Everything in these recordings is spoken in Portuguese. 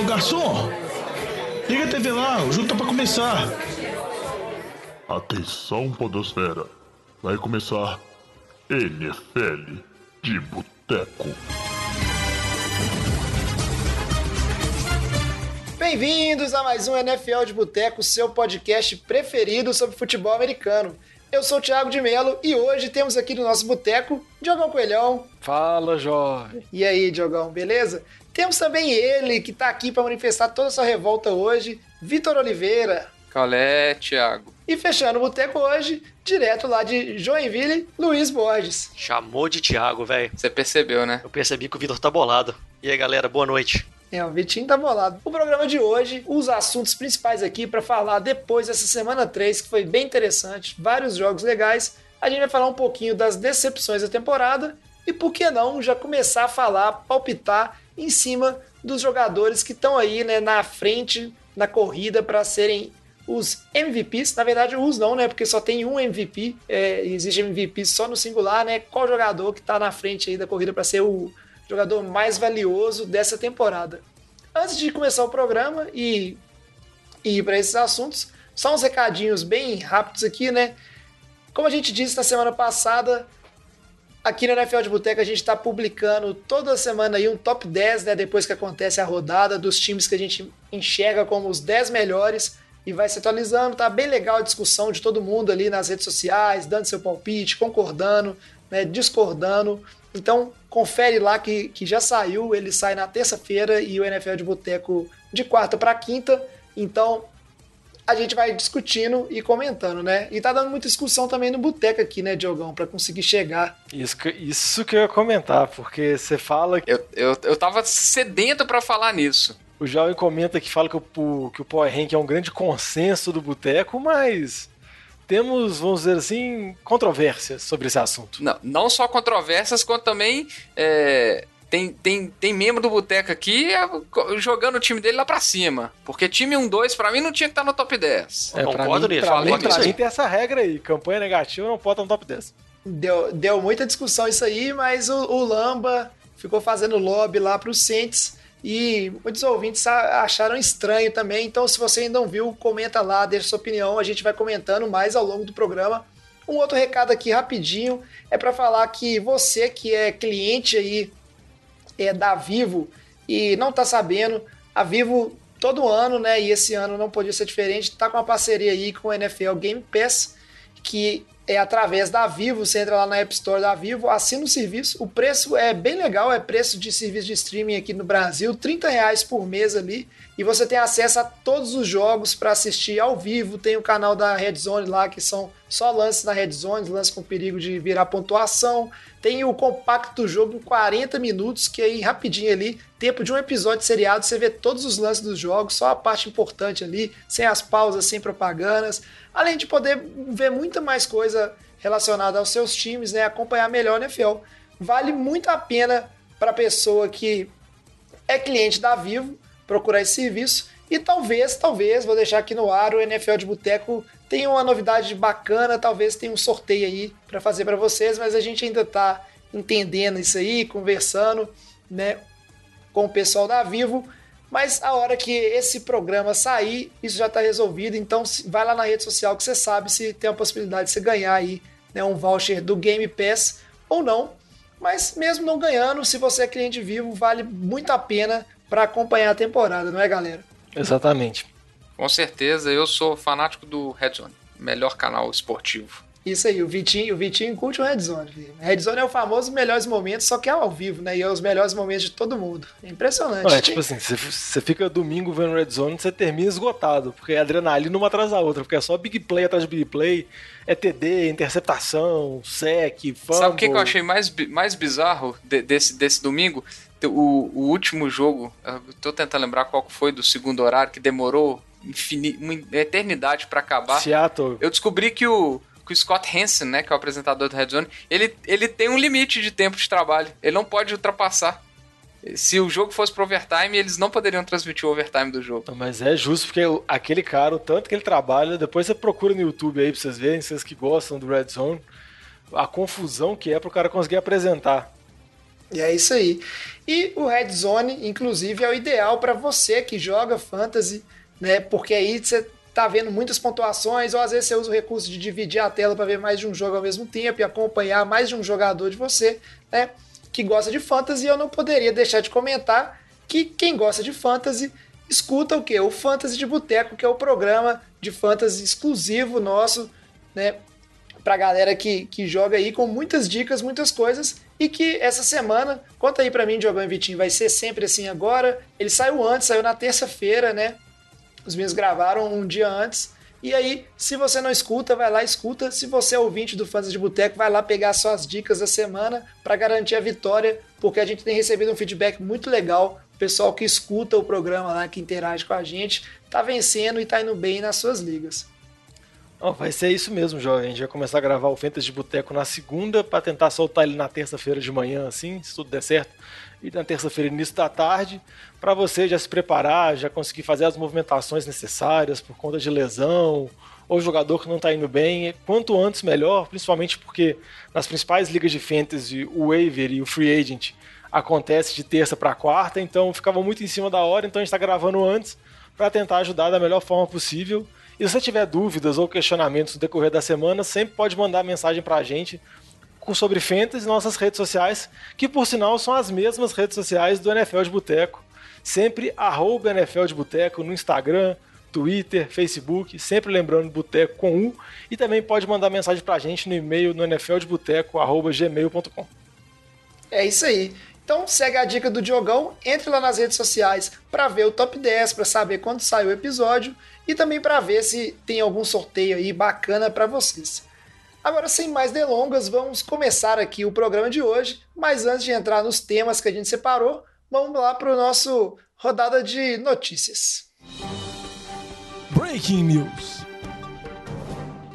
Ô garçom, liga a TV lá, o jogo tá pra começar. Atenção, Podosfera. Vai começar NFL de Boteco. Bem-vindos a mais um NFL de Boteco, seu podcast preferido sobre futebol americano. Eu sou o Thiago de Melo e hoje temos aqui no nosso boteco Diogão Coelhão. Fala, Jorge. E aí, Diogão, beleza? Temos também ele que tá aqui para manifestar toda a sua revolta hoje, Vitor Oliveira. Calé, Thiago. E fechando o boteco hoje, direto lá de Joinville, Luiz Borges. Chamou de Thiago, velho. Você percebeu, né? Eu percebi que o Vitor tá bolado. E aí, galera, boa noite. É, o Vitinho tá bolado. O programa de hoje, os assuntos principais aqui para falar depois dessa semana 3, que foi bem interessante, vários jogos legais. A gente vai falar um pouquinho das decepções da temporada e, por que não, já começar a falar, palpitar em cima dos jogadores que estão aí né, na frente na corrida para serem os MVPs. Na verdade, os não, né? Porque só tem um MVP. É, existe MVP só no singular, né? Qual jogador que tá na frente aí da corrida para ser o jogador mais valioso dessa temporada? Antes de começar o programa e, e ir para esses assuntos, só uns recadinhos bem rápidos aqui, né? Como a gente disse na semana passada, aqui no NFL de Boteca a gente está publicando toda semana aí um top 10, né? Depois que acontece a rodada dos times que a gente enxerga como os 10 melhores e vai se atualizando. Tá bem legal a discussão de todo mundo ali nas redes sociais, dando seu palpite, concordando, né? discordando. Então, confere lá que, que já saiu, ele sai na terça-feira e o NFL de Boteco de quarta para quinta. Então, a gente vai discutindo e comentando, né? E tá dando muita discussão também no Boteco aqui, né, Diogão, para conseguir chegar. Isso que, isso que eu ia comentar, porque você fala que. Eu, eu, eu tava sedento para falar nisso. O Jovem comenta que fala que o, que o Power Rank é um grande consenso do Boteco, mas temos, vamos dizer assim, controvérsias sobre esse assunto. Não, não só controvérsias, quanto também é, tem, tem, tem membro do Boteco aqui é, jogando o time dele lá pra cima. Porque time 1-2, pra mim, não tinha que estar no top 10. É, Concordo mim, nisso. Pra, mim, pra mim aí. tem essa regra aí. Campanha negativa não pode estar no top 10. Deu, deu muita discussão isso aí, mas o, o Lamba ficou fazendo lobby lá pro Saints e muitos ouvintes acharam estranho também. Então, se você ainda não viu, comenta lá, deixa sua opinião. A gente vai comentando mais ao longo do programa. Um outro recado aqui rapidinho é para falar que você que é cliente aí é da Vivo e não tá sabendo, a Vivo todo ano, né, e esse ano não podia ser diferente, tá com uma parceria aí com o NFL Game Pass, que é através da Vivo, você entra lá na App Store da Vivo, assina o serviço, o preço é bem legal, é preço de serviço de streaming aqui no Brasil, 30 reais por mês ali, e você tem acesso a todos os jogos para assistir ao vivo, tem o canal da Red Zone lá, que são só lances na Red Zone, lances com perigo de virar pontuação, tem o compacto do jogo em 40 minutos, que aí rapidinho ali, tempo de um episódio seriado, você vê todos os lances dos jogos, só a parte importante ali, sem as pausas, sem propagandas, além de poder ver muita mais coisa relacionada aos seus times, né, acompanhar melhor o NFL. Vale muito a pena para pessoa que é cliente da Vivo procurar esse serviço. E talvez, talvez, vou deixar aqui no ar, o NFL de Boteco tem uma novidade bacana, talvez tenha um sorteio aí para fazer para vocês, mas a gente ainda está entendendo isso aí, conversando, né, com o pessoal da Vivo. Mas a hora que esse programa sair, isso já está resolvido. Então vai lá na rede social que você sabe se tem a possibilidade de você ganhar aí né, um voucher do Game Pass ou não. Mas mesmo não ganhando, se você é cliente vivo, vale muito a pena para acompanhar a temporada, não é, galera? Exatamente. Com certeza, eu sou fanático do Red Zone, melhor canal esportivo. Isso aí, o Vitinho, o Vitinho curte o Red Zone. filho. Red Zone é o famoso melhores momentos, só que é ao vivo, né? E é os melhores momentos de todo mundo. É impressionante. Não, é tipo assim, você- fica domingo vendo Red Zone, você termina esgotado, porque é adrenalina uma atrás da outra, porque é só big play atrás de big play, é TD, interceptação, sec, fumble. Sabe o que, que eu achei mais, mais bizarro de- desse, desse domingo? O, o último jogo, eu tô tentando lembrar qual foi do segundo horário, que demorou uma eternidade pra acabar. Seattle. Eu descobri que o, que o Scott Hansen, né, que é o apresentador do Red Zone, ele, ele tem um limite de tempo de trabalho. Ele não pode ultrapassar. Se o jogo fosse pro overtime, eles não poderiam transmitir o overtime do jogo. Mas é justo, porque aquele cara, o tanto que ele trabalha, depois você procura no YouTube aí pra vocês verem, vocês que gostam do Red Zone, a confusão que é pro cara conseguir apresentar. E é isso aí. E o Red Zone, inclusive, é o ideal para você que joga fantasy, né? Porque aí você tá vendo muitas pontuações, ou às vezes você usa o recurso de dividir a tela para ver mais de um jogo ao mesmo tempo e acompanhar mais de um jogador de você, né? Que gosta de fantasy, eu não poderia deixar de comentar que quem gosta de fantasy escuta o que? O Fantasy de Boteco, que é o programa de fantasy exclusivo nosso, né? Pra galera que, que joga aí com muitas dicas, muitas coisas. E que essa semana, conta aí pra mim, Diogão e Vitinho, vai ser sempre assim agora. Ele saiu antes, saiu na terça-feira, né? Os meninos gravaram um dia antes. E aí, se você não escuta, vai lá escuta. Se você é ouvinte do Fantasy de Boteco, vai lá pegar suas dicas da semana para garantir a vitória, porque a gente tem recebido um feedback muito legal pessoal que escuta o programa lá, que interage com a gente, tá vencendo e tá indo bem nas suas ligas. Oh, vai ser isso mesmo, jovem. A gente vai começar a gravar o Fentas de Boteco na segunda para tentar soltar ele na terça-feira de manhã, assim, se tudo der certo. E na terça-feira, início da tarde, para você já se preparar, já conseguir fazer as movimentações necessárias por conta de lesão ou jogador que não está indo bem. Quanto antes, melhor, principalmente porque nas principais ligas de fantasy, o waiver e o free agent acontece de terça para quarta, então ficava muito em cima da hora, então a gente está gravando antes para tentar ajudar da melhor forma possível. E se você tiver dúvidas ou questionamentos no decorrer da semana, sempre pode mandar mensagem para a gente sobre Fantasy nossas redes sociais, que por sinal são as mesmas redes sociais do NFL de Boteco. Sempre arroba NFL de Boteco no Instagram, Twitter, Facebook, sempre lembrando Boteco com U. E também pode mandar mensagem para a gente no e-mail no nfldeboteco.gmail.com. É isso aí. Então segue a dica do Diogão, entre lá nas redes sociais para ver o top 10, para saber quando sai o episódio e também para ver se tem algum sorteio aí bacana para vocês. Agora, sem mais delongas, vamos começar aqui o programa de hoje, mas antes de entrar nos temas que a gente separou, vamos lá para o nosso rodada de notícias. Breaking News.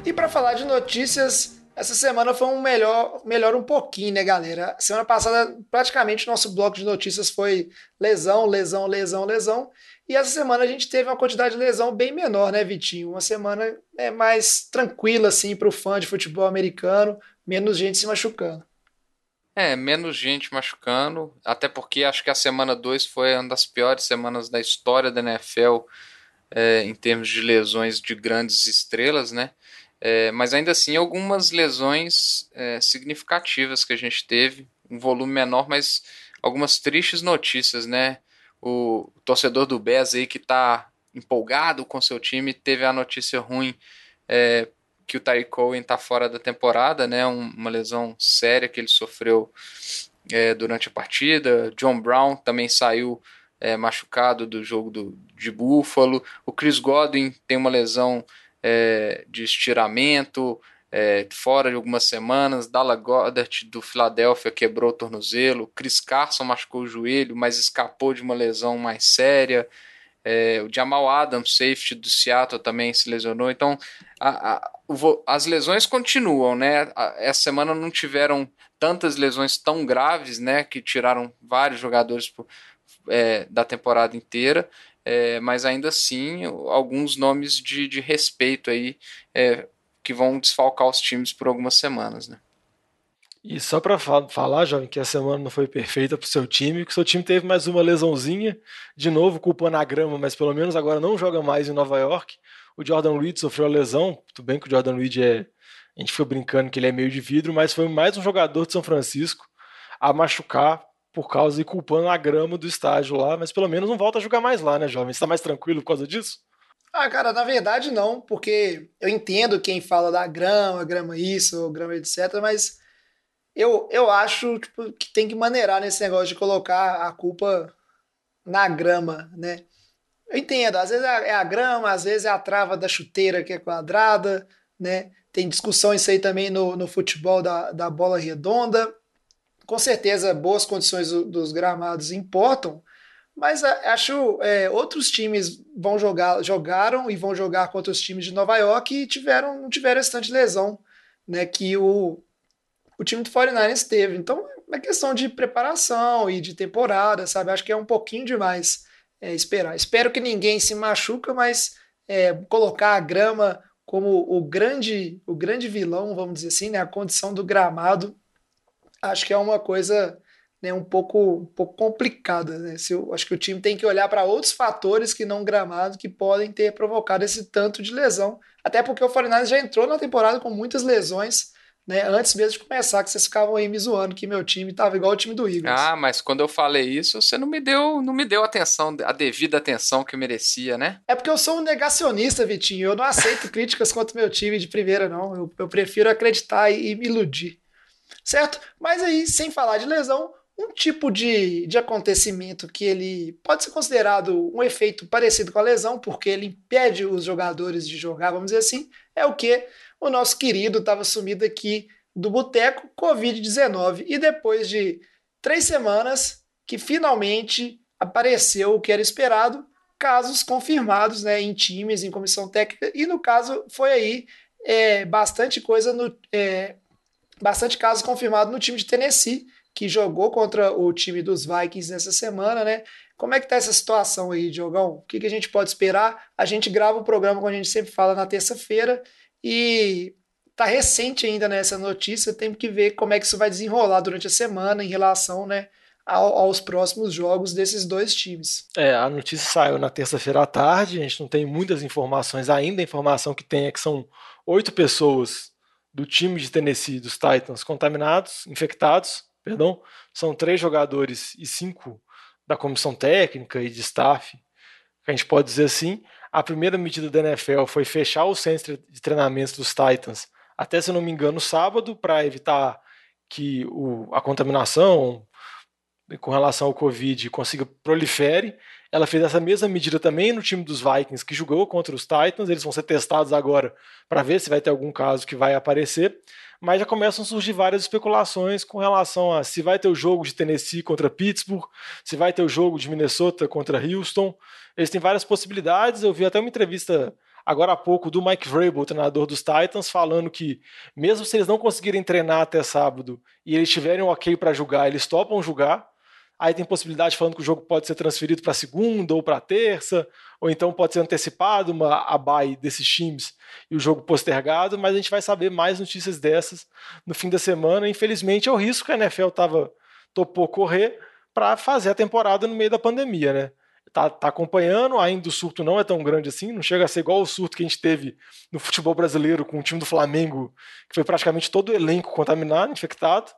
E para falar de notícias, essa semana foi um melhor, melhor um pouquinho, né, galera? Semana passada, praticamente, nosso bloco de notícias foi lesão, lesão, lesão, lesão. E essa semana a gente teve uma quantidade de lesão bem menor, né, Vitinho? Uma semana é, mais tranquila, assim, para o fã de futebol americano, menos gente se machucando. É, menos gente machucando, até porque acho que a semana 2 foi uma das piores semanas da história da NFL é, em termos de lesões de grandes estrelas, né? É, mas ainda assim, algumas lesões é, significativas que a gente teve, um volume menor, mas algumas tristes notícias, né? O torcedor do Bears aí que está empolgado com seu time teve a notícia ruim é, que o Tyreek Cohen está fora da temporada, né? Um, uma lesão séria que ele sofreu é, durante a partida. John Brown também saiu é, machucado do jogo do, de Buffalo. O Chris Godwin tem uma lesão é, de estiramento, é, fora de algumas semanas. Dalla Goddard do Philadelphia quebrou o tornozelo. Chris Carson machucou o joelho, mas escapou de uma lesão mais séria. É, o Jamal Adams, safety do Seattle, também se lesionou. Então, a, a, o, as lesões continuam, né? A, essa semana não tiveram tantas lesões tão graves, né? Que tiraram vários jogadores por, é, da temporada inteira é, mas ainda assim alguns nomes de, de respeito aí é, que vão desfalcar os times por algumas semanas, né? E só para falar, jovem, que a semana não foi perfeita para o seu time, que o seu time teve mais uma lesãozinha, de novo culpando a grama, mas pelo menos agora não joga mais em Nova York. O Jordan Reed sofreu a lesão, tudo bem que o Jordan Reed é. A gente foi brincando que ele é meio de vidro, mas foi mais um jogador de São Francisco a machucar por causa e culpando a grama do estádio lá, mas pelo menos não volta a jogar mais lá, né, jovem? Você tá mais tranquilo por causa disso? Ah, cara, na verdade não, porque eu entendo quem fala da grama, grama isso, grama etc, mas eu, eu acho tipo, que tem que maneirar nesse negócio de colocar a culpa na grama, né? Eu entendo, às vezes é a grama, às vezes é a trava da chuteira que é quadrada, né? Tem discussão isso aí também no, no futebol da, da bola redonda com certeza boas condições do, dos gramados importam, mas acho é, outros times vão jogar, jogaram e vão jogar contra os times de Nova York e tiveram, não tiveram esse tanto de lesão né, que o, o time do 49ers teve. Então é questão de preparação e de temporada, sabe? Acho que é um pouquinho demais é, esperar. Espero que ninguém se machuca, mas é, colocar a grama como o grande, o grande vilão, vamos dizer assim, né? A condição do gramado acho que é uma coisa né, um pouco, um pouco complicada. Né? Se eu, acho que o time tem que olhar para outros fatores que não gramado que podem ter provocado esse tanto de lesão. Até porque o 49 já entrou na temporada com muitas lesões. Né, antes mesmo de começar, que vocês ficavam aí me zoando que meu time estava igual o time do Eagles. Ah, mas quando eu falei isso, você não me deu, não me deu atenção, a devida atenção que eu merecia, né? É porque eu sou um negacionista, Vitinho. Eu não aceito críticas contra o meu time de primeira, não. Eu, eu prefiro acreditar e, e me iludir. Certo? Mas aí, sem falar de lesão, um tipo de, de acontecimento que ele pode ser considerado um efeito parecido com a lesão, porque ele impede os jogadores de jogar, vamos dizer assim, é o que o nosso querido estava sumido aqui do boteco, Covid-19. E depois de três semanas que finalmente apareceu o que era esperado, casos confirmados né, em times, em comissão técnica, e no caso foi aí é, bastante coisa, no, é, bastante casos confirmados no time de Tennessee, que jogou contra o time dos Vikings nessa semana, né? Como é que tá essa situação aí, Diogão? O que, que a gente pode esperar? A gente grava o programa, como a gente sempre fala, na terça-feira e tá recente ainda nessa né, notícia, tem que ver como é que isso vai desenrolar durante a semana em relação, né, ao, aos próximos jogos desses dois times. É, a notícia saiu na terça-feira à tarde, a gente não tem muitas informações ainda, a informação que tem é que são oito pessoas do time de Tennessee, dos Titans, contaminados, infectados, perdão, são três jogadores e cinco da comissão técnica e de staff, a gente pode dizer assim. A primeira medida da NFL foi fechar o centro de treinamentos dos Titans até, se não me engano, sábado, para evitar que o, a contaminação com relação ao Covid consiga prolifere. Ela fez essa mesma medida também no time dos Vikings, que jogou contra os Titans. Eles vão ser testados agora para ver se vai ter algum caso que vai aparecer mas já começam a surgir várias especulações com relação a se vai ter o jogo de Tennessee contra Pittsburgh, se vai ter o jogo de Minnesota contra Houston. Eles têm várias possibilidades. Eu vi até uma entrevista agora há pouco do Mike Vrabel, treinador dos Titans, falando que mesmo se eles não conseguirem treinar até sábado e eles tiverem ok para jogar, eles topam jogar. Aí tem possibilidade falando que o jogo pode ser transferido para segunda ou para terça, ou então pode ser antecipado uma a bye desses times e o jogo postergado, mas a gente vai saber mais notícias dessas no fim da semana. Infelizmente é o risco que a NFL tava topou correr para fazer a temporada no meio da pandemia, né? Tá, tá, acompanhando, ainda o surto não é tão grande assim, não chega a ser igual o surto que a gente teve no futebol brasileiro com o time do Flamengo, que foi praticamente todo o elenco contaminado, infectado.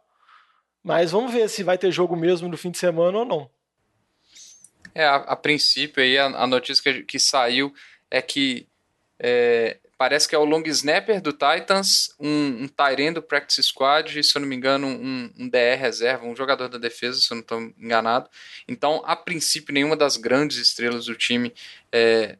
Mas vamos ver se vai ter jogo mesmo no fim de semana ou não. É, a, a princípio aí a, a notícia que, que, saiu é que é, parece que é o long snapper do Titans, um, um Tyrene do practice squad e, se eu não me engano, um, um DR reserva, um jogador da defesa, se eu não estou enganado. Então, a princípio, nenhuma das grandes estrelas do time é,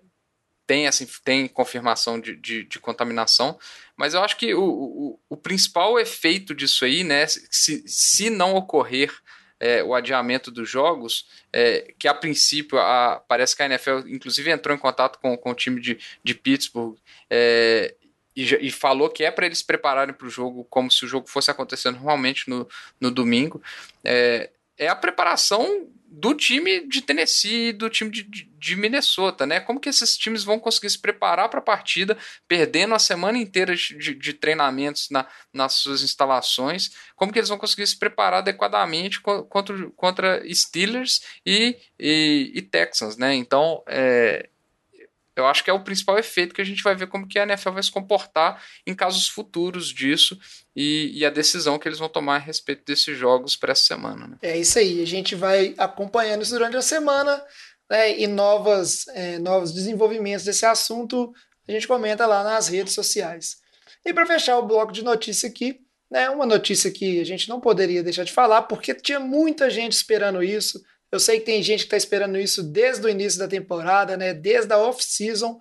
tem, assim, tem confirmação de, de, de, contaminação, mas eu acho que o, o, o, principal efeito disso aí, né, se, se não ocorrer é, o adiamento dos jogos, é, que a princípio a, parece que a NFL inclusive entrou em contato com, com o time de, de Pittsburgh é, e, e, falou que é para eles prepararem para o jogo como se o jogo fosse acontecendo normalmente no, no domingo. É, é a preparação do time de Tennessee e do time de, de, Minnesota, né? Como que esses times vão conseguir se preparar para a partida, perdendo a semana inteira de, de, treinamentos na, nas suas instalações? Como que eles vão conseguir se preparar adequadamente contra, contra Steelers e, e, e Texans, né? Então, é, eu acho que é o principal efeito que a gente vai ver como que a NFL vai se comportar em casos futuros disso e, e a decisão que eles vão tomar a respeito desses jogos para essa semana. Né? É isso aí, a gente vai acompanhando isso durante a semana né, e novas, é, novos desenvolvimentos desse assunto a gente comenta lá nas redes sociais. E para fechar o bloco de notícia aqui, né, uma notícia que a gente não poderia deixar de falar, porque tinha muita gente esperando isso, eu sei que tem gente que está esperando isso desde o início da temporada, né? Desde a off-season,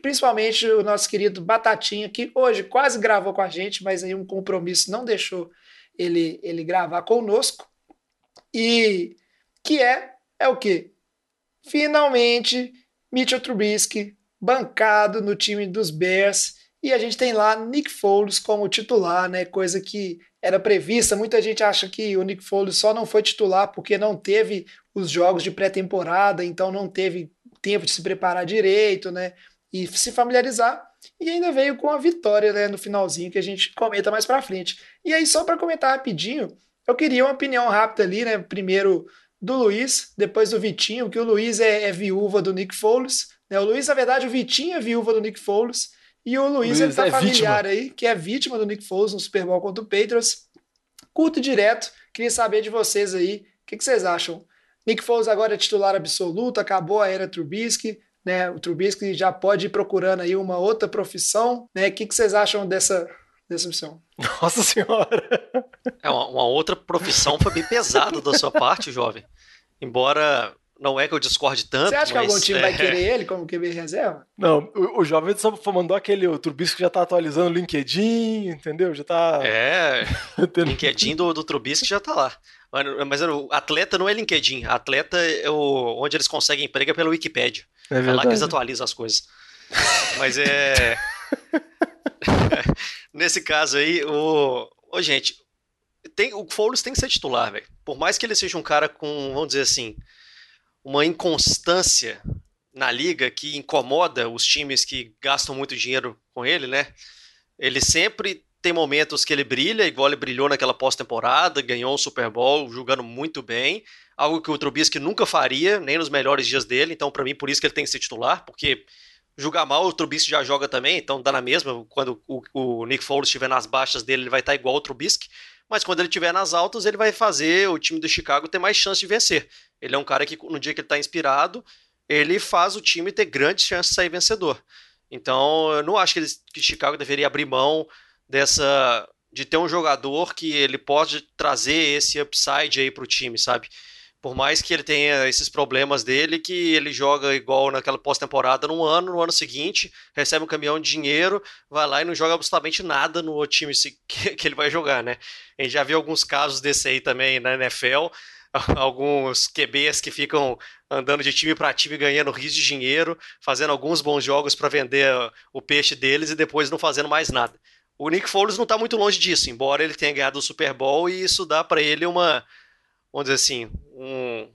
principalmente o nosso querido Batatinha, que hoje quase gravou com a gente, mas aí um compromisso não deixou ele, ele gravar conosco. E que é, é o quê? Finalmente, Mitchell Trubisky bancado no time dos Bears e a gente tem lá Nick Foles como titular, né? Coisa que era prevista. Muita gente acha que o Nick Foles só não foi titular porque não teve os jogos de pré-temporada, então não teve tempo de se preparar direito, né? E se familiarizar. E ainda veio com a vitória, né, no finalzinho que a gente comenta mais para frente. E aí só para comentar rapidinho, Eu queria uma opinião rápida ali, né? Primeiro do Luiz, depois do Vitinho, que o Luiz é, é viúva do Nick Foles. Né? O Luiz, na verdade, o Vitinho é viúva do Nick Foles. E o Luiz, Luiz ele tá é familiar aí, que é vítima do Nick Foles no Super Bowl contra o Patriots. Curto e direto, queria saber de vocês aí, o que, que vocês acham? Nick Foles agora é titular absoluto, acabou a era Trubisky, né? O Trubisky já pode ir procurando aí uma outra profissão, né? O que, que vocês acham dessa, dessa opção? Nossa senhora! É uma, uma outra profissão foi bem pesada da sua parte, jovem. Embora não é que eu discorde tanto. Você acha que algum time é, vai querer ele como QB reserva? Não, o, o jovem só mandou aquele, o Trubisky já tá atualizando o LinkedIn, entendeu? Já tá. É, tendo- LinkedIn do, do Trubisky já tá lá. Mas, o atleta não é LinkedIn. Atleta é o, onde eles conseguem emprego é pela Wikipedia. É É lá que eles atualizam as coisas. Mas é. Nesse caso aí, o. Ô, gente, tem, o Foles tem que ser titular, velho. Por mais que ele seja um cara com, vamos dizer assim, uma inconstância na liga que incomoda os times que gastam muito dinheiro com ele, né? Ele sempre tem momentos que ele brilha, igual ele brilhou naquela pós-temporada, ganhou um Super Bowl, jogando muito bem, algo que o Trubisky nunca faria, nem nos melhores dias dele, então para mim por isso que ele tem que ser titular, porque jogar mal o Trubisky já joga também, então dá na mesma, quando o, o Nick Foles estiver nas baixas dele, ele vai estar igual o Trubisky, mas quando ele estiver nas altas, ele vai fazer o time do Chicago ter mais chance de vencer. Ele é um cara que no dia que ele está inspirado, ele faz o time ter grandes chances de sair vencedor. Então, eu não acho que, eles, que Chicago deveria abrir mão dessa de ter um jogador que ele pode trazer esse upside aí pro time, sabe? Por mais que ele tenha esses problemas dele, que ele joga igual naquela pós-temporada num ano, no ano seguinte, recebe um caminhão de dinheiro, vai lá e não joga absolutamente nada no time que, ele vai jogar, né? A gente já viu alguns casos desse aí também na NFL, alguns QBs que ficam andando de time para time ganhando rios de dinheiro, fazendo alguns bons jogos para vender o peixe deles e depois não fazendo mais nada. O Nick Foles não está muito longe disso, embora ele tenha ganhado o Super Bowl e isso dá para ele uma, vamos dizer assim, um,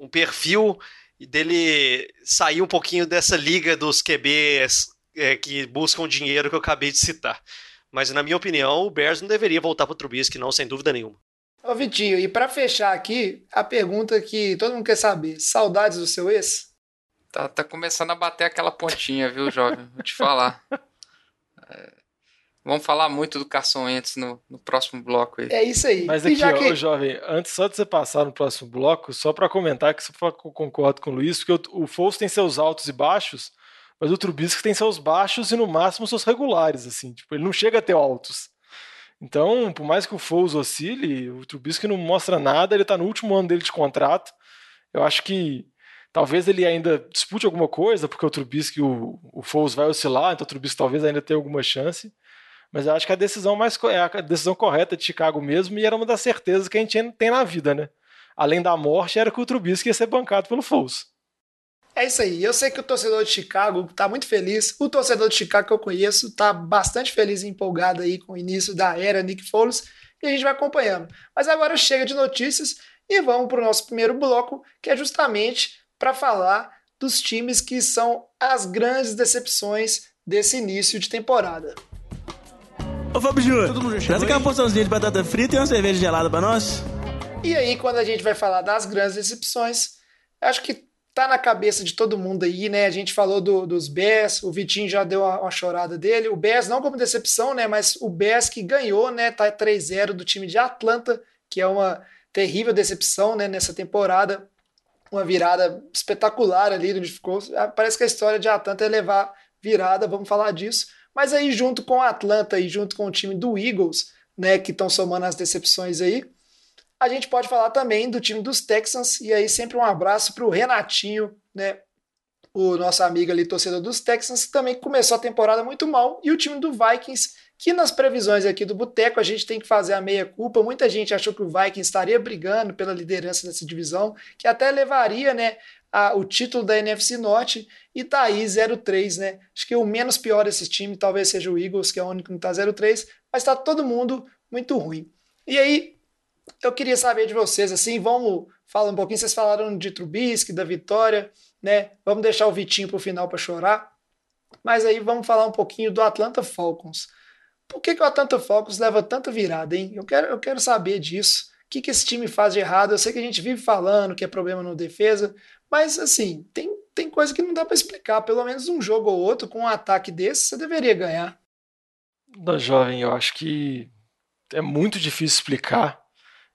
um perfil dele sair um pouquinho dessa liga dos QBs é, que buscam dinheiro que eu acabei de citar. Mas na minha opinião, o Bears não deveria voltar para o Trubisky, não, sem dúvida nenhuma. Ô Vitinho, e pra fechar aqui, a pergunta que todo mundo quer saber: saudades do seu ex? Tá, tá começando a bater aquela pontinha, viu, jovem? Vou te falar. É, vamos falar muito do Carson Wentz no, no próximo bloco aí. É isso aí. Mas aqui, já ó, que... jovem, antes só de você passar no próximo bloco, só pra comentar que eu concordo com o Luiz, porque o, o Foles tem seus altos e baixos, mas o Trubisky tem seus baixos e no máximo seus regulares, assim, tipo, ele não chega a ter altos. Então, por mais que o Foles oscile, o Trubisky não mostra nada, ele tá no último ano dele de contrato. Eu acho que talvez ele ainda dispute alguma coisa, porque o Trubisky, o, o Foles vai oscilar, então o Trubisky talvez ainda tenha alguma chance. Mas eu acho que a decisão mais é a decisão correta de Chicago mesmo, e era uma das certezas que a gente tem na vida, né? Além da morte, era que o Trubisky ia ser bancado pelo Foles. É isso aí. Eu sei que o torcedor de Chicago tá muito feliz. O torcedor de Chicago que eu conheço tá bastante feliz e empolgado aí com o início da era Nick Foles e a gente vai acompanhando. Mas agora chega de notícias e vamos para o nosso primeiro bloco, que é justamente para falar dos times que são as grandes decepções desse início de temporada. Ô Fábio Júnior, traz aquela porçãozinha de batata frita e uma cerveja gelada pra nós. E aí, quando a gente vai falar das grandes decepções, acho que tá na cabeça de todo mundo aí, né? A gente falou do, dos Bears, o Vitinho já deu uma, uma, chorada dele. O Bears não como decepção, né? Mas o Bears que ganhou, né? Tá 3-0 do time de Atlanta, que é uma terrível decepção, né? Nessa temporada. Uma virada espetacular ali, onde ficou. Parece que a história de Atlanta é levar virada, vamos falar disso. Mas aí, junto com a Atlanta e junto com o time do Eagles, né? Que estão somando as decepções aí a gente pode falar também do time dos Texans, e aí sempre um abraço para o Renatinho, né? O nosso amigo ali, torcedor dos Texans, que também começou a temporada muito mal, e o time do Vikings, que nas previsões aqui do Boteco a gente tem que fazer a meia-culpa. Muita gente achou que o Vikings estaria brigando pela liderança dessa divisão, que até levaria, né? A, o título da NFC Norte, e tá aí 0-3, né? Acho que o menos pior desse time talvez seja o Eagles, que é o único que não tá 0-3, mas tá todo mundo muito ruim. E aí, eu queria saber de vocês, assim, vamos falar um pouquinho, vocês falaram de Trubisky, da vitória, né? Vamos deixar o Vitinho pro final para chorar. Mas aí vamos falar um pouquinho do Atlanta Falcons. Por que, que o Atlanta Falcons leva tanta virada, hein? Eu quero, eu quero saber disso. que, que esse time faz de errado. Eu sei que a gente vive falando que é problema no defesa, mas assim, tem, tem coisa que não dá para explicar. Pelo menos um jogo ou outro com um ataque desse, você deveria ganhar. Da jovem, eu acho que é muito difícil explicar.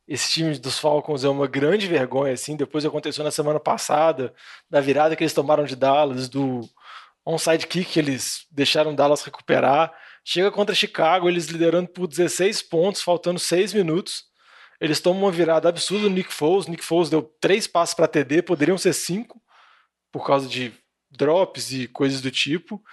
Esse time dos Falcons é uma grande vergonha, assim. Depois aconteceu na semana passada, da virada que eles tomaram de Dallas, do onside kick que eles deixaram Dallas recuperar. Chega contra Chicago, eles liderando por 16 pontos, faltando 6 minutos. Eles tomam uma virada absurda no Nick Foles. Nick Foles deu 3 passos para TD, poderiam ser 5 por causa de drops e coisas do tipo.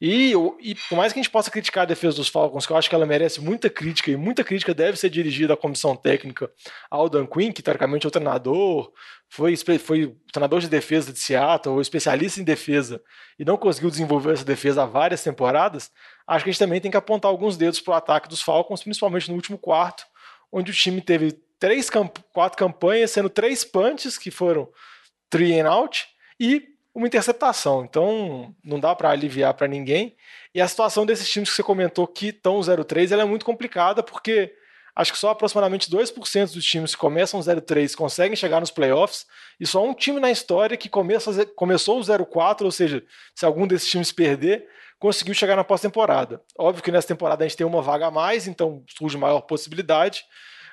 E, e, por mais que a gente possa criticar a defesa dos Falcons, que eu acho que ela merece muita crítica, e muita crítica deve ser dirigida à comissão técnica, ao Dan Quinn, que teoricamente é o treinador, foi, foi treinador de defesa de Seattle, especialista em defesa, e não conseguiu desenvolver essa defesa há várias temporadas, acho que a gente também tem que apontar alguns dedos para o ataque dos Falcons, principalmente no último quarto, onde o time teve três, quatro campanhas, sendo três punches, que foram three and out, e uma interceptação. Então, não dá para aliviar para ninguém. E a situação desses times que você comentou que estão 0-3, ela é muito complicada porque acho que só aproximadamente 2% dos times que começam 0-3 conseguem chegar nos playoffs e só um time na história que começa, começou o 0-4, ou seja, se algum desses times perder, conseguiu chegar na pós-temporada. Óbvio que nessa temporada a gente tem uma vaga a mais, então surge maior possibilidade,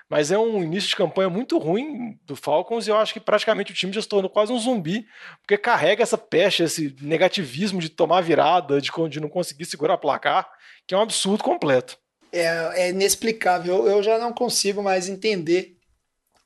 mas é um início de campanha muito ruim do Falcons e eu acho que praticamente o time já se tornou quase um zumbi, porque carrega essa pecha, esse negativismo de tomar virada, de, de não conseguir segurar placar, que é um absurdo completo. É, é inexplicável. Eu, eu já não consigo mais entender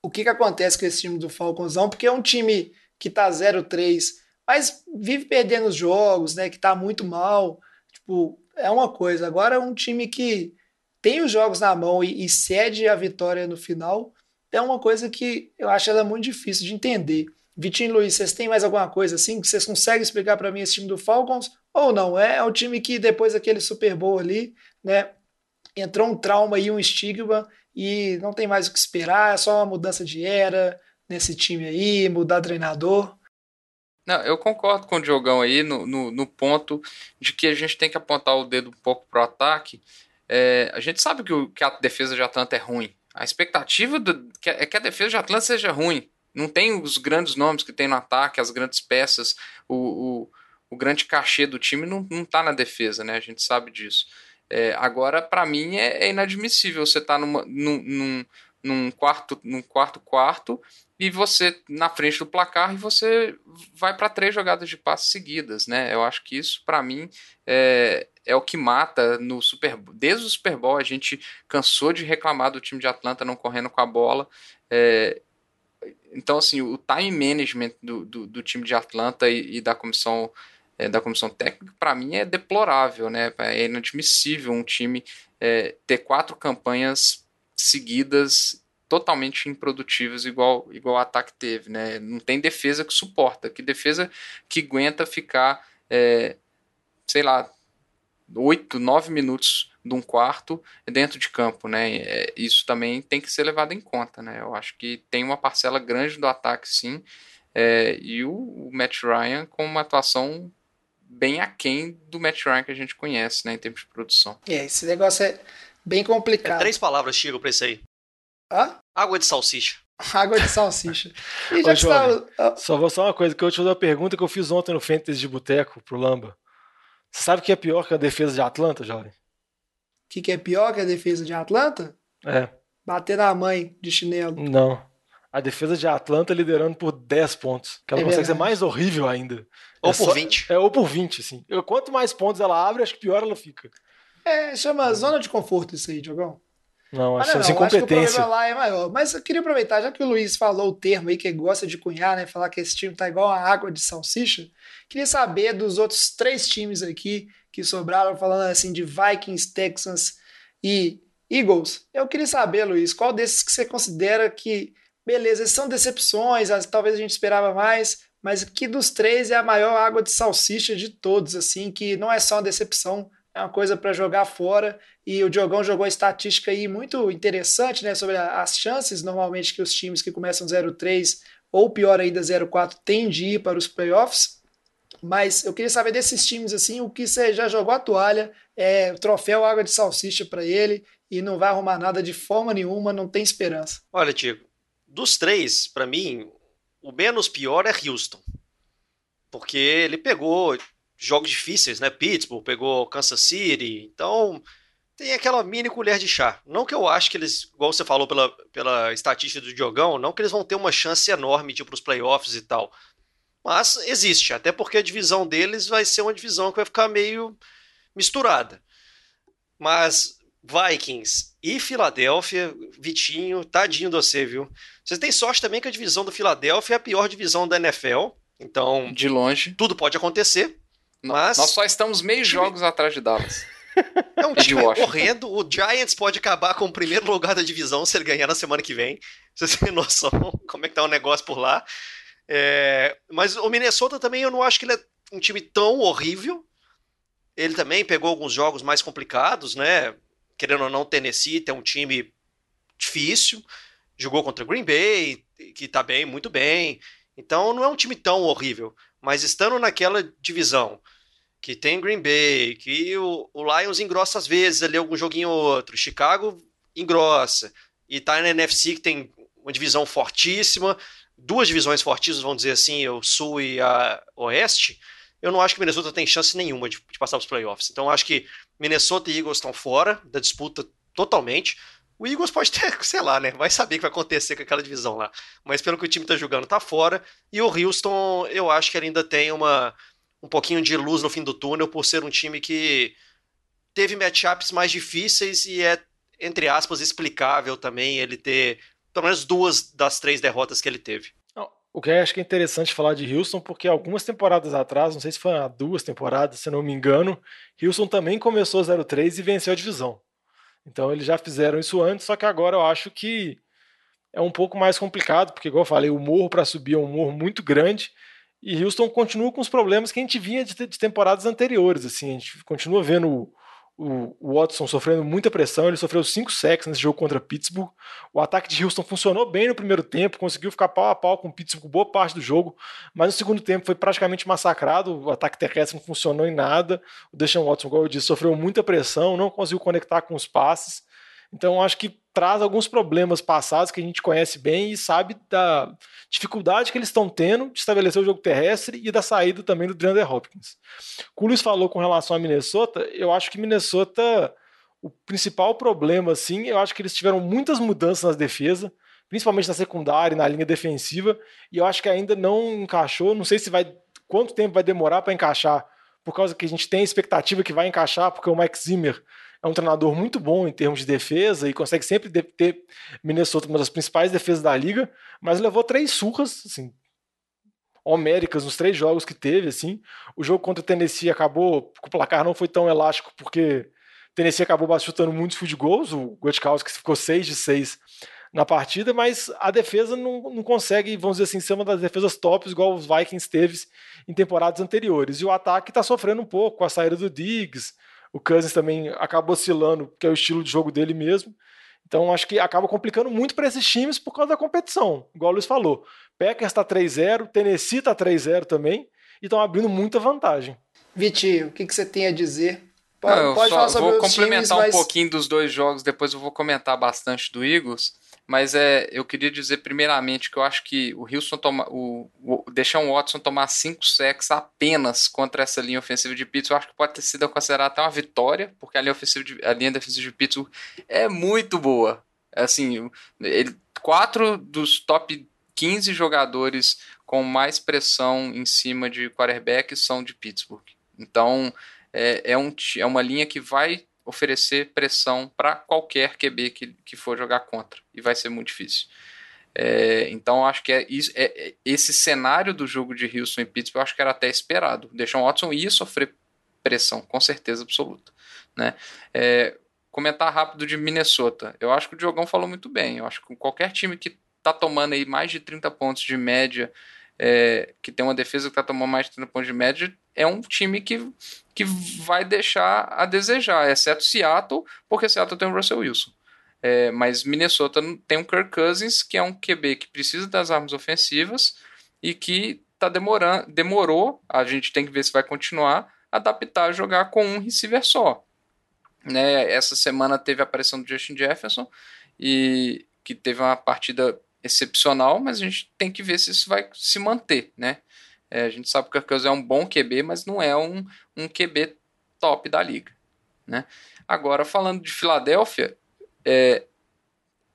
o que, que acontece com esse time do Falconsão, porque é um time que tá 0-3, mas vive perdendo os jogos, né? Que tá muito mal. Tipo, é uma coisa. Agora um time que tem os jogos na mão e, e cede a vitória no final, é uma coisa que eu acho ela muito difícil de entender. Vitinho e Luiz, vocês têm mais alguma coisa assim que vocês conseguem explicar para mim esse time do Falcons? Ou não? É, é um time que depois daquele Super Bowl ali, né, entrou um trauma e um estigma e não tem mais o que esperar, é só uma mudança de era nesse time aí, mudar treinador. Não, eu concordo com o Diogão aí no, no, no ponto de que a gente tem que apontar o dedo um pouco pro ataque, é, a gente sabe que, o, que, a defesa de Atlanta é ruim. A expectativa do, que, é que a defesa de Atlanta seja ruim. Não tem os grandes nomes que tem no ataque, as grandes peças, o, o, o grande cachê do time não, não tá na defesa, né? A gente sabe disso. É, agora, para mim, é, é, inadmissível você estar tá num, num, num quarto num quarto quarto e você na frente do placar e você vai para três jogadas de passe seguidas, né? Eu acho que isso para mim é, é o que mata no Super Desde o Super Bowl a gente cansou de reclamar do time de Atlanta não correndo com a bola. É, então, assim, o time management do, do, do time de Atlanta e, e da comissão é, da comissão técnica, para mim, é deplorável, né? É inadmissível um time é, ter quatro campanhas seguidas totalmente improdutivas, igual, igual o ataque teve, né? Não tem defesa que suporta, que defesa que aguenta ficar, é, sei lá, oito, nove minutos de um quarto dentro de campo, né? É, isso também tem que ser levado em conta, né? Eu acho que tem uma parcela grande do ataque, sim, é, e o, o, Matt Ryan com uma atuação bem aquém do Matt Ryan que a gente conhece, né, em termos de produção. É, esse negócio é bem complicado. É três palavras, Chico, pra isso aí. Hã? Água de salsicha. Água de salsicha. E já Ô, jovem, tá... Só vou só uma coisa, que eu te fazer uma pergunta que eu fiz ontem no Fantasy de Boteco pro Lamba. Você sabe o que é pior que a defesa de Atlanta, jovem? O que, que é pior que a defesa de Atlanta? É. Bater na mãe de chinelo. Não. A defesa de Atlanta liderando por 10 pontos. Que ela é consegue verdade. ser mais horrível ainda. Ou é por só, 20. É, ou por 20, assim. Quanto mais pontos ela abre, acho que pior ela fica. É, chama zona de conforto isso aí, Diogão. Não, acho, não, incompetência. acho que o problema lá é maior. Mas eu queria aproveitar, já que o Luiz falou o termo aí que gosta de cunhar, né? Falar que esse time tá igual a água de salsicha. Queria saber dos outros três times aqui que sobraram, falando assim de Vikings, Texans e Eagles. Eu queria saber, Luiz, qual desses que você considera que, beleza, são decepções, talvez a gente esperava mais, mas que dos três é a maior água de salsicha de todos, assim, que não é só uma decepção, é uma coisa para jogar fora. E o Diogão jogou estatística aí muito interessante, né, sobre as chances normalmente que os times que começam 0-3 ou pior ainda 0-4 têm de ir para os playoffs. Mas eu queria saber desses times assim, o que você já jogou a toalha, é, troféu água de salsicha para ele e não vai arrumar nada de forma nenhuma, não tem esperança. Olha, Tiago, dos três, para mim, o menos pior é Houston. Porque ele pegou jogos difíceis, né? Pittsburgh, pegou Kansas City, então tem aquela mini colher de chá. Não que eu acho que eles, igual você falou pela, pela estatística do Diogão, não que eles vão ter uma chance enorme de ir para os playoffs e tal. Mas existe, até porque a divisão deles vai ser uma divisão que vai ficar meio misturada. Mas Vikings e Filadélfia, Vitinho, tadinho de você, viu? Você tem sorte também que a divisão do Filadélfia é a pior divisão da NFL. Então, De longe. tudo pode acontecer. Mas Nós só estamos meio jogos atrás de Dallas. É um time horrendo. O Giants pode acabar com o primeiro lugar da divisão se ele ganhar na semana que vem. Vocês têm noção como é que tá o negócio por lá. É, mas o Minnesota também eu não acho que ele é um time tão horrível. Ele também pegou alguns jogos mais complicados, né? Querendo ou não, Tennessee tem um time difícil. Jogou contra Green Bay, que tá bem, muito bem. Então não é um time tão horrível. Mas estando naquela divisão que tem Green Bay, que o, o Lions engrossa às vezes ali algum joguinho ou outro, Chicago engrossa, e tá na NFC que tem uma divisão fortíssima, duas divisões fortíssimas, vamos dizer assim, o Sul e a Oeste, eu não acho que Minnesota tem chance nenhuma de, de passar para os playoffs. Então acho que Minnesota e Eagles estão fora da disputa totalmente. O Eagles pode ter, sei lá, né? Vai saber o que vai acontecer com aquela divisão lá. Mas pelo que o time tá jogando, tá fora. E o Houston, eu acho que ele ainda tem uma, um pouquinho de luz no fim do túnel por ser um time que teve matchups mais difíceis e é, entre aspas, explicável também ele ter pelo menos duas das três derrotas que ele teve. O que eu acho que é interessante falar de Houston, porque algumas temporadas atrás, não sei se há duas temporadas, se não me engano, Houston também começou 0-3 e venceu a divisão. Então eles já fizeram isso antes, só que agora eu acho que é um pouco mais complicado, porque, igual eu falei, o morro para subir é um morro muito grande. E Houston continua com os problemas que a gente vinha de, de temporadas anteriores. Assim, a gente continua vendo o, o, o Watson sofrendo muita pressão. Ele sofreu cinco sacks nesse jogo contra Pittsburgh. O ataque de Houston funcionou bem no primeiro tempo, conseguiu ficar pau a pau com o Pittsburgh boa parte do jogo, mas no segundo tempo foi praticamente massacrado. O ataque terrestre não funcionou em nada. O Deshaun Watson, como eu disse, sofreu muita pressão, não conseguiu conectar com os passes. Então, acho que traz alguns problemas passados que a gente conhece bem e sabe da dificuldade que eles estão tendo de estabelecer o jogo terrestre e da saída também do DeAndre Hopkins. O Luiz falou com relação a Minnesota, eu acho que Minnesota, o principal problema, assim, eu acho que eles tiveram muitas mudanças na defesa, principalmente na secundária e na linha defensiva, e eu acho que ainda não encaixou, não sei se vai quanto tempo vai demorar para encaixar, por causa que a gente tem a expectativa que vai encaixar, porque o Mike Zimmer é um treinador muito bom em termos de defesa e consegue sempre ter Minnesota uma das principais defesas da liga, mas levou três surras, assim, homéricas nos três jogos que teve, assim. O jogo contra o Tennessee acabou, o placar não foi tão elástico porque o Tennessee acabou chutando muitos field goals, o Gotkowski ficou 6 de 6 na partida, mas a defesa não, não consegue, vamos dizer assim, ser uma das defesas tops igual os Vikings teve em temporadas anteriores. E o ataque está sofrendo um pouco com a saída do Diggs, o Cousins também acaba oscilando, que é o estilo de jogo dele mesmo. Então acho que acaba complicando muito para esses times por causa da competição. Igual o Luiz falou. Packers está 3-0, Tennessee está 3-0 também, e estão abrindo muita vantagem. Vitinho, o que, que você tem a dizer? Pode, Não, eu pode só falar sobre vou os complementar times, um mas pouquinho dos dois jogos, depois eu vou comentar bastante do Eagles. Mas é, eu queria dizer primeiramente que eu acho que o Houston toma, o, o deixar o Watson tomar cinco sacks apenas contra essa linha ofensiva de Pittsburgh, eu acho que pode ter sido considerada até uma vitória, porque a linha ofensiva de, a linha defensiva de Pittsburgh é muito boa. Assim, ele, quatro dos top 15 jogadores com mais pressão em cima de quarterback são de Pittsburgh. Então, é, é, um, é uma linha que vai oferecer pressão para qualquer QB que, que for jogar contra. E vai ser muito difícil. É, então, acho que é, é, é- esse cenário do jogo de Houston e Pittsburgh, acho que era até esperado. Deshaun Watson ia sofrer pressão, com certeza absoluta. Né? É, comentar rápido de Minnesota. Eu acho que o Diogão falou muito bem. Eu acho que qualquer time que tá tomando aí mais de 30 pontos de média, é, que tem uma defesa que tá tomando mais de 30 pontos de média, é um time que, que vai deixar a desejar, exceto Seattle, porque Seattle tem o Russell Wilson. É, mas Minnesota tem o Kirk Cousins, que é um QB que precisa das armas ofensivas e que tá demorando, demorou, a gente tem que ver se vai continuar, adaptar a jogar com um receiver só. Né? Essa semana teve a aparição do Justin Jefferson e que teve uma partida excepcional, mas a gente tem que ver se isso vai se manter, né? É, a gente sabe que o Kirk Cousins é um bom QB, mas não é um, um QB top da liga, né? Agora, falando de Filadélfia, é,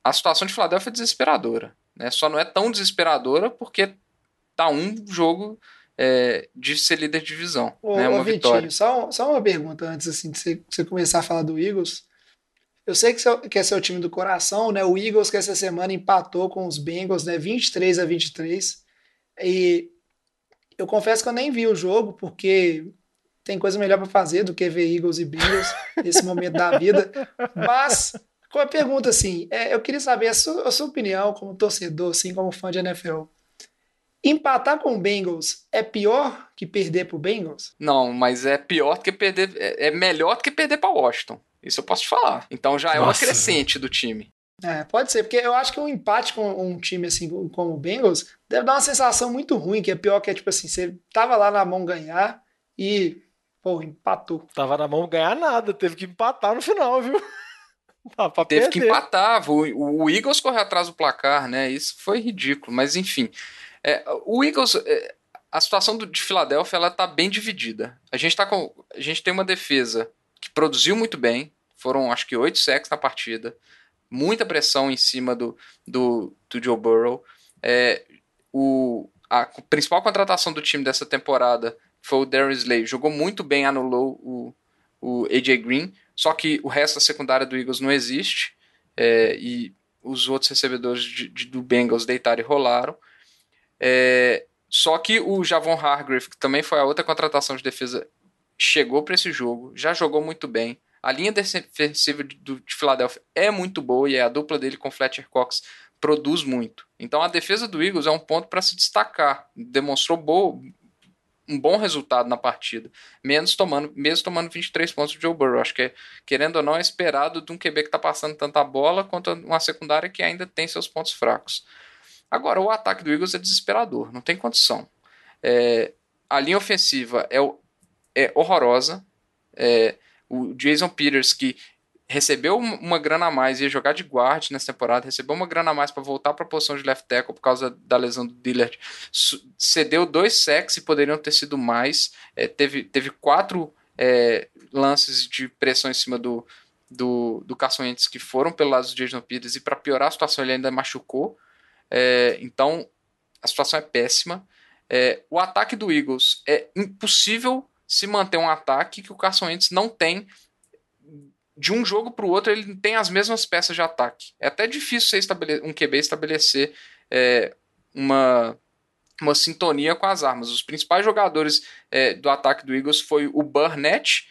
a situação de Filadélfia é desesperadora, né? Só não é tão desesperadora porque tá um jogo é, de ser líder de divisão, Ô, né? ô, Uma Vitinho, vitória. Só, só uma pergunta antes assim, de você, você começar a falar do Eagles. Eu sei que, seu, que é seu time do coração, né? O Eagles que essa semana empatou com os Bengals, né? 23 a 23. E eu confesso que eu nem vi o jogo, porque tem coisa melhor para fazer do que ver Eagles e Bengals nesse momento da vida. Mas, com a pergunta assim, é, eu queria saber a sua, a sua opinião como torcedor, assim, como fã de NFL. Empatar com o Bengals é pior que perder pro Bengals? Não, mas é pior do que perder. É é melhor do que perder para Washington. Isso eu posso te falar. Então já é uma Nossa. crescente do time. É, pode ser, porque eu acho que um empate com um time assim como o Bengals deve dar uma sensação muito ruim, que é pior que é tipo assim, você tava lá na mão ganhar e, pô, empatou. Tava na mão ganhar nada, teve que empatar no final, viu? Teve que perder. empatar. O, o Eagles correu atrás do placar, né? Isso foi ridículo. Mas enfim. É, o Eagles. é, a situação do- de Filadélfia ela tá bem dividida. A gente, tá com, a gente tem uma defesa que produziu muito bem. Foram acho que oito sacks na partida. Muita pressão em cima do, do, do Joe Burrow. É, o, a principal contratação do time dessa temporada foi o Darius Slay. Jogou muito bem, anulou o, o AJ Green. Só que o resto da secundária do Eagles não existe. é, e os outros recebedores de- de- do Bengals deitaram e rolaram. É, só que o Javon Hargrave, que também foi a outra contratação de defesa, chegou para esse jogo, já jogou muito bem. A linha defensiva de, de Filadélfia é muito boa e a dupla dele com Fletcher Cox produz muito. Então a defesa do Eagles é um ponto para se destacar. Demonstrou boa, um bom resultado na partida, menos tomando, mesmo tomando 23 pontos do Joe Burrow. Acho que, é, querendo ou não, é esperado de um QB que está passando tanta bola quanto uma secundária que ainda tem seus pontos fracos. Agora, o ataque do Eagles é desesperador, não tem condição. É, a linha ofensiva é, é horrorosa. É, o Jason Peters, que recebeu um- uma grana a mais, ia jogar de guard nessa temporada, recebeu uma grana a mais para voltar para a posição de left tackle por causa da lesão do Dillard, cedeu dois sacks e poderiam ter sido mais. É, teve, teve quatro é, lances de pressão em cima do, do, do Carson Wentz que foram pelo lado do Jason Peters e para piorar a situação ele ainda machucou. É, então a situação é péssima. É, o ataque do Eagles é impossível se manter um ataque que o Carson Wentz não tem. De um jogo para o outro, ele tem as mesmas peças de ataque. É até difícil um QB estabelecer é, uma, uma sintonia com as armas. Os principais jogadores é, do ataque do Eagles foi o Burnett,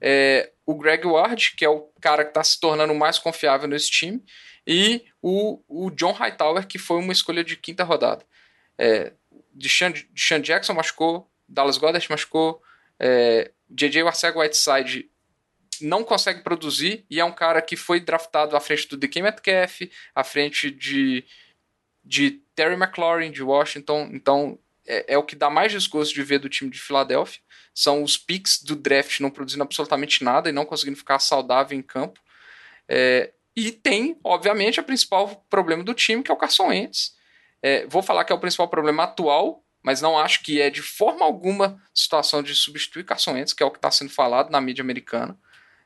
é, o Greg Ward, que é o cara que está se tornando mais confiável nesse time, e o, o John Hightower, que foi uma escolha de quinta rodada. É, Deshaun Deshaun Jackson machucou, Dallas Goddard machucou, é, JJ Arcega-Whiteside não consegue produzir e é um cara que foi draftado à frente do DK Metcalf, à frente de, de Terry McLaurin de Washington, então é, é o que dá mais desgosto de ver do time de Filadélfia. São os picks do draft não produzindo absolutamente nada e não conseguindo ficar saudável em campo. É, e tem, obviamente, o principal problema do time, que é o Carson Wentz. É, vou falar que é o principal problema atual, mas não acho que é de forma alguma situação de substituir Carson Wentz, que é o que está sendo falado na mídia americana.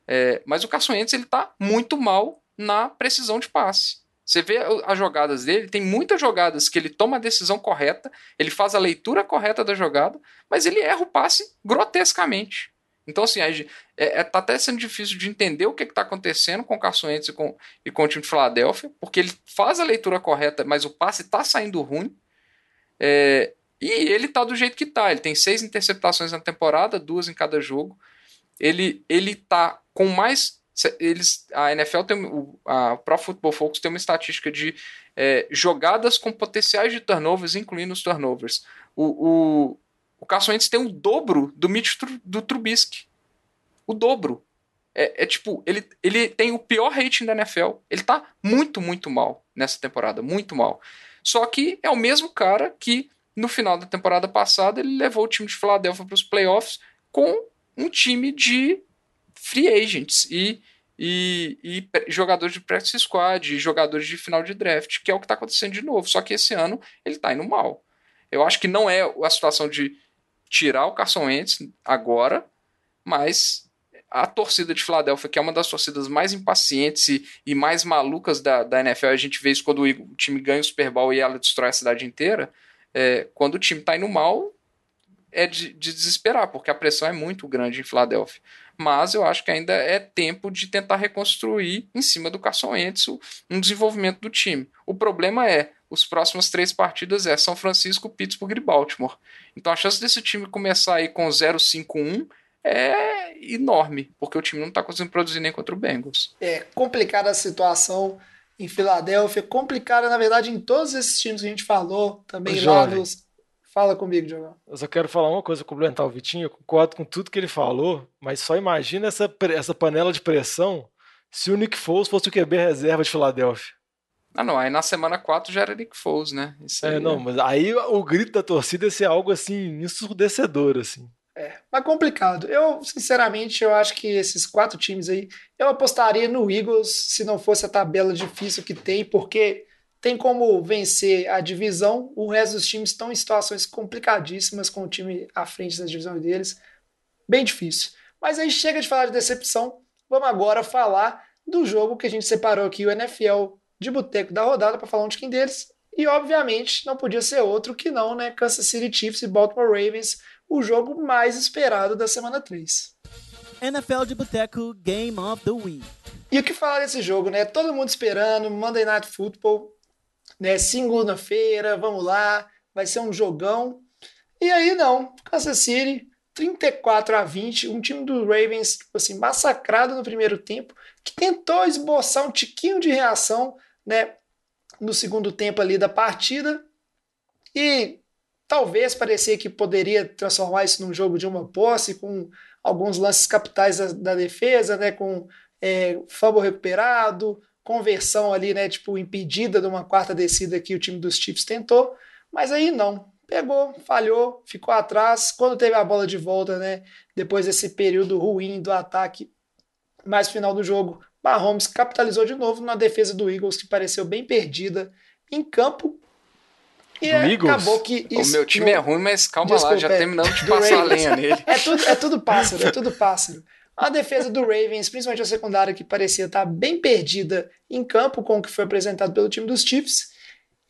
É, mas o Carson Wentz ele está muito mal na precisão de passe. Você vê as jogadas dele, tem muitas jogadas que ele toma a decisão correta, ele faz a leitura correta da jogada, mas ele erra o passe grotescamente. Então, assim, é, é, tá até sendo difícil de entender o que está acontecendo com o Carson Wentz e com, e com o time de Filadélfia, porque ele faz a leitura correta, mas o passe está saindo ruim. É, e ele tá do jeito que tá. Ele tem seis interceptações na temporada, duas em cada jogo. Ele, ele tá com mais. Eles, a NFL tem. o- A Pro Football Focus tem uma estatística de é, jogadas com potenciais de turnovers, incluindo os turnovers. O, o, o Carson Wentz tem o dobro do Mitch do Trubisky. O dobro. É, é tipo, ele, ele tem o pior rating da NFL. Ele tá muito, muito mal nessa temporada. Muito mal. Só que é o mesmo cara que no final da temporada passada ele levou o time de Filadélfia para os playoffs com um time de free agents e, e, e jogadores de practice squad, e jogadores de final de draft, que é o que está acontecendo de novo. Só que esse ano ele está indo mal. Eu acho que não é a situação de tirar o Carson Wentz agora, mas a torcida de Filadélfia, que é uma das torcidas mais impacientes e, e mais malucas da, da NFL, a gente vê isso quando o, time ganha o Super Bowl e ela destrói a cidade inteira. É, quando o time está indo mal, é de, de, desesperar, porque a pressão é muito grande em Filadélfia. Mas eu acho que ainda é tempo de tentar reconstruir em cima do Carson Wentz um desenvolvimento do time. O problema é, os próximos três partidas é São Francisco, Pittsburgh e Baltimore. Então a chance desse time começar aí com 0-5-1 é enorme, porque o time não está conseguindo produzir nem contra o Bengals. É complicada a situação em Filadélfia, complicada na verdade em todos esses times que a gente falou, também lá nos Fala comigo, Diogão. Eu só quero falar uma coisa, complementar o Vitinho. Eu concordo com tudo que ele falou, mas só imagina essa, essa panela de pressão se o Nick Foles fosse o QB reserva de Filadélfia. Ah, não. Aí na semana 4 já era Nick Foles, né? Isso é, não, é... mas aí o grito da torcida ia ser algo assim, ensurdecedor, assim. É, mas complicado. Eu, sinceramente, eu acho que esses quatro times aí, eu apostaria no Eagles se não fosse a tabela difícil que tem, porque tem como vencer a divisão, o resto dos times estão em situações complicadíssimas com o time à frente das divisões deles. Bem difícil. Mas aí chega de falar de decepção, vamos agora falar do jogo que a gente separou aqui, o NFL de boteco da rodada, para falar um tiquinho deles. E obviamente não podia ser outro que não, né? Kansas City Chiefs e Baltimore Ravens, o jogo mais esperado da semana 3. NFL de Boteco Game of the Week. E o que falar desse jogo, né? Todo mundo esperando, Monday Night Football né? Segunda-feira, vamos lá, vai ser um jogão. E aí não, Kansas City 34 a 20, um time do Ravens tipo assim, massacrado no primeiro tempo, que tentou esboçar um tiquinho de reação, né, no segundo tempo ali da partida. E talvez parecia que poderia transformar isso num jogo de uma posse com alguns lances capitais da, da defesa, né, com é, fumble recuperado, conversão ali, né, tipo, impedida de uma quarta descida que o time dos Chiefs tentou, mas aí não. Pegou, falhou, ficou atrás. Quando teve a bola de volta, né, depois desse período ruim do ataque, mais final do jogo, Mahomes capitalizou de novo na defesa do Eagles, que pareceu bem perdida em campo. E é, acabou que isso. O meu time é ruim, mas calma Desculpa, lá, já é, terminamos de passar a lenha nele. É tudo, é tudo pássaro, é tudo pássaro. A defesa do Ravens, principalmente a secundária, que parecia estar bem perdida em campo com o que foi apresentado pelo time dos Chiefs.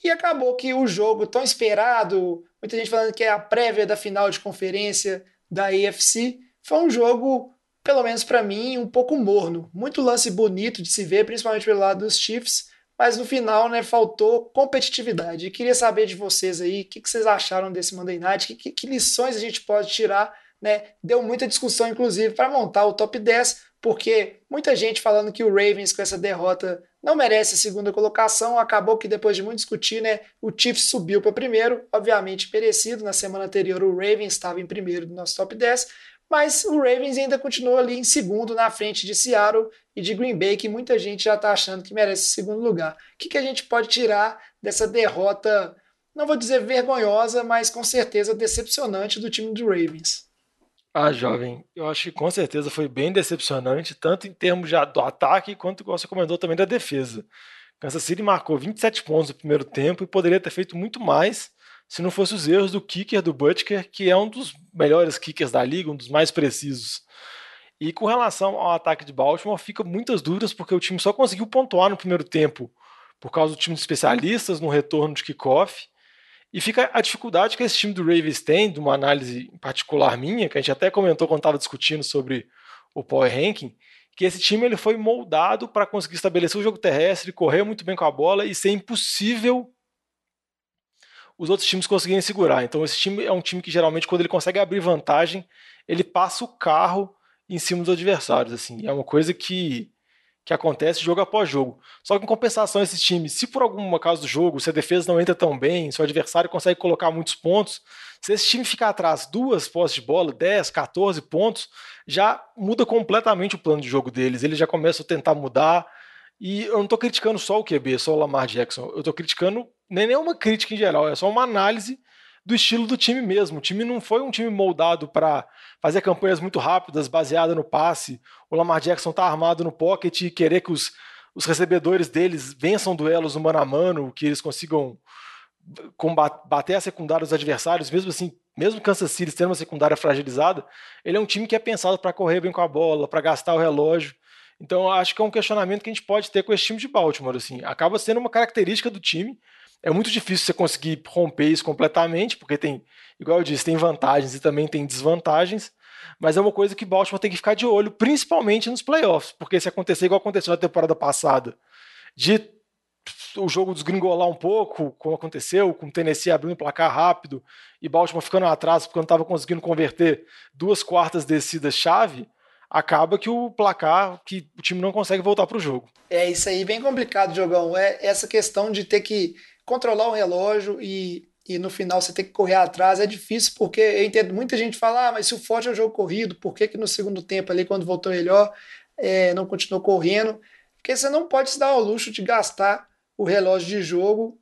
E acabou que o jogo tão esperado, muita gente falando que é a prévia da final de conferência da AFC, foi um jogo, pelo menos para mim, um pouco morno. Muito lance bonito de se ver, principalmente pelo lado dos Chiefs, mas no final né, faltou competitividade. E queria saber de vocês aí, o que, que, vocês acharam desse Monday Night, que, que lições a gente pode tirar né? Deu muita discussão, inclusive, para montar o top 10, porque muita gente falando que o Ravens, com essa derrota, não merece a segunda colocação. Acabou que depois de muito discutir, né, o Chiefs subiu para primeiro, obviamente merecido. Na semana anterior, o Ravens estava em primeiro do nosso top 10, mas o Ravens ainda continua ali em segundo, na frente de Seattle e de Green Bay, que muita gente já está achando que merece segundo lugar. O que, que a gente pode tirar dessa derrota, não vou dizer vergonhosa, mas com certeza decepcionante do time do Ravens? Ah, jovem, eu acho que com certeza foi bem decepcionante, tanto em termos de, do ataque, quanto você comentou também da defesa. Kansas City marcou 27 pontos no primeiro tempo e poderia ter feito muito mais se não fosse os erros do kicker do Butker, que é um dos melhores kickers da liga, um dos mais precisos. E com relação ao ataque de Baltimore, fica muitas dúvidas porque o time só conseguiu pontuar no primeiro tempo por causa do time de especialistas no retorno de kickoff e fica a dificuldade que esse time do Ravens tem, de uma análise particular minha, que a gente até comentou quando estava discutindo sobre o Power Ranking, que esse time ele foi moldado para conseguir estabelecer o jogo terrestre, correr muito bem com a bola e ser impossível os outros times conseguirem segurar. Então esse time é um time que geralmente quando ele consegue abrir vantagem, ele passa o carro em cima dos adversários. Assim, é uma coisa que que acontece jogo após jogo. Só que em compensação, esses times, se por alguma causa do jogo, se a defesa não entra tão bem, se o adversário consegue colocar muitos pontos, se esse time ficar atrás duas posses de bola, 10, 14 pontos, já muda completamente o plano de jogo deles. Eles já começam a tentar mudar. E eu não estou criticando só o QB, só o Lamar Jackson. Eu estou criticando nem nenhuma crítica em geral, é só uma análise do estilo do time mesmo. O time não foi um time moldado para fazer campanhas muito rápidas, baseada no passe. O Lamar Jackson está armado no pocket e querer que os, os recebedores deles vençam duelos no mano a mano, que eles consigam combater a secundária dos adversários, mesmo assim, mesmo Kansas City tendo uma secundária fragilizada, ele é um time que é pensado para correr bem com a bola, para gastar o relógio. Então, acho que é um questionamento que a gente pode ter com esse time de Baltimore. Assim. Acaba sendo uma característica do time. É muito difícil você conseguir romper isso completamente, porque tem, igual eu disse, tem vantagens e também tem desvantagens. Mas é uma coisa que Baltimore tem que ficar de olho, principalmente nos playoffs, porque se acontecer igual aconteceu na temporada passada, de o jogo desgringolar um pouco, como aconteceu, com o Tennessee abrindo o placar rápido e Baltimore ficando atrás porque não estava conseguindo converter duas quartas descidas chave, acaba que o placar, que o time não consegue voltar para o jogo. É isso aí, bem complicado, Jogão. É essa questão de ter que controlar o relógio e, e no final você ter que correr atrás é difícil, porque eu entendo, muita gente fala, ah, mas se o forte é o jogo corrido, por que, que no segundo tempo ali, quando voltou melhor, é, não continuou correndo? Porque você não pode se dar ao luxo de gastar o relógio de jogo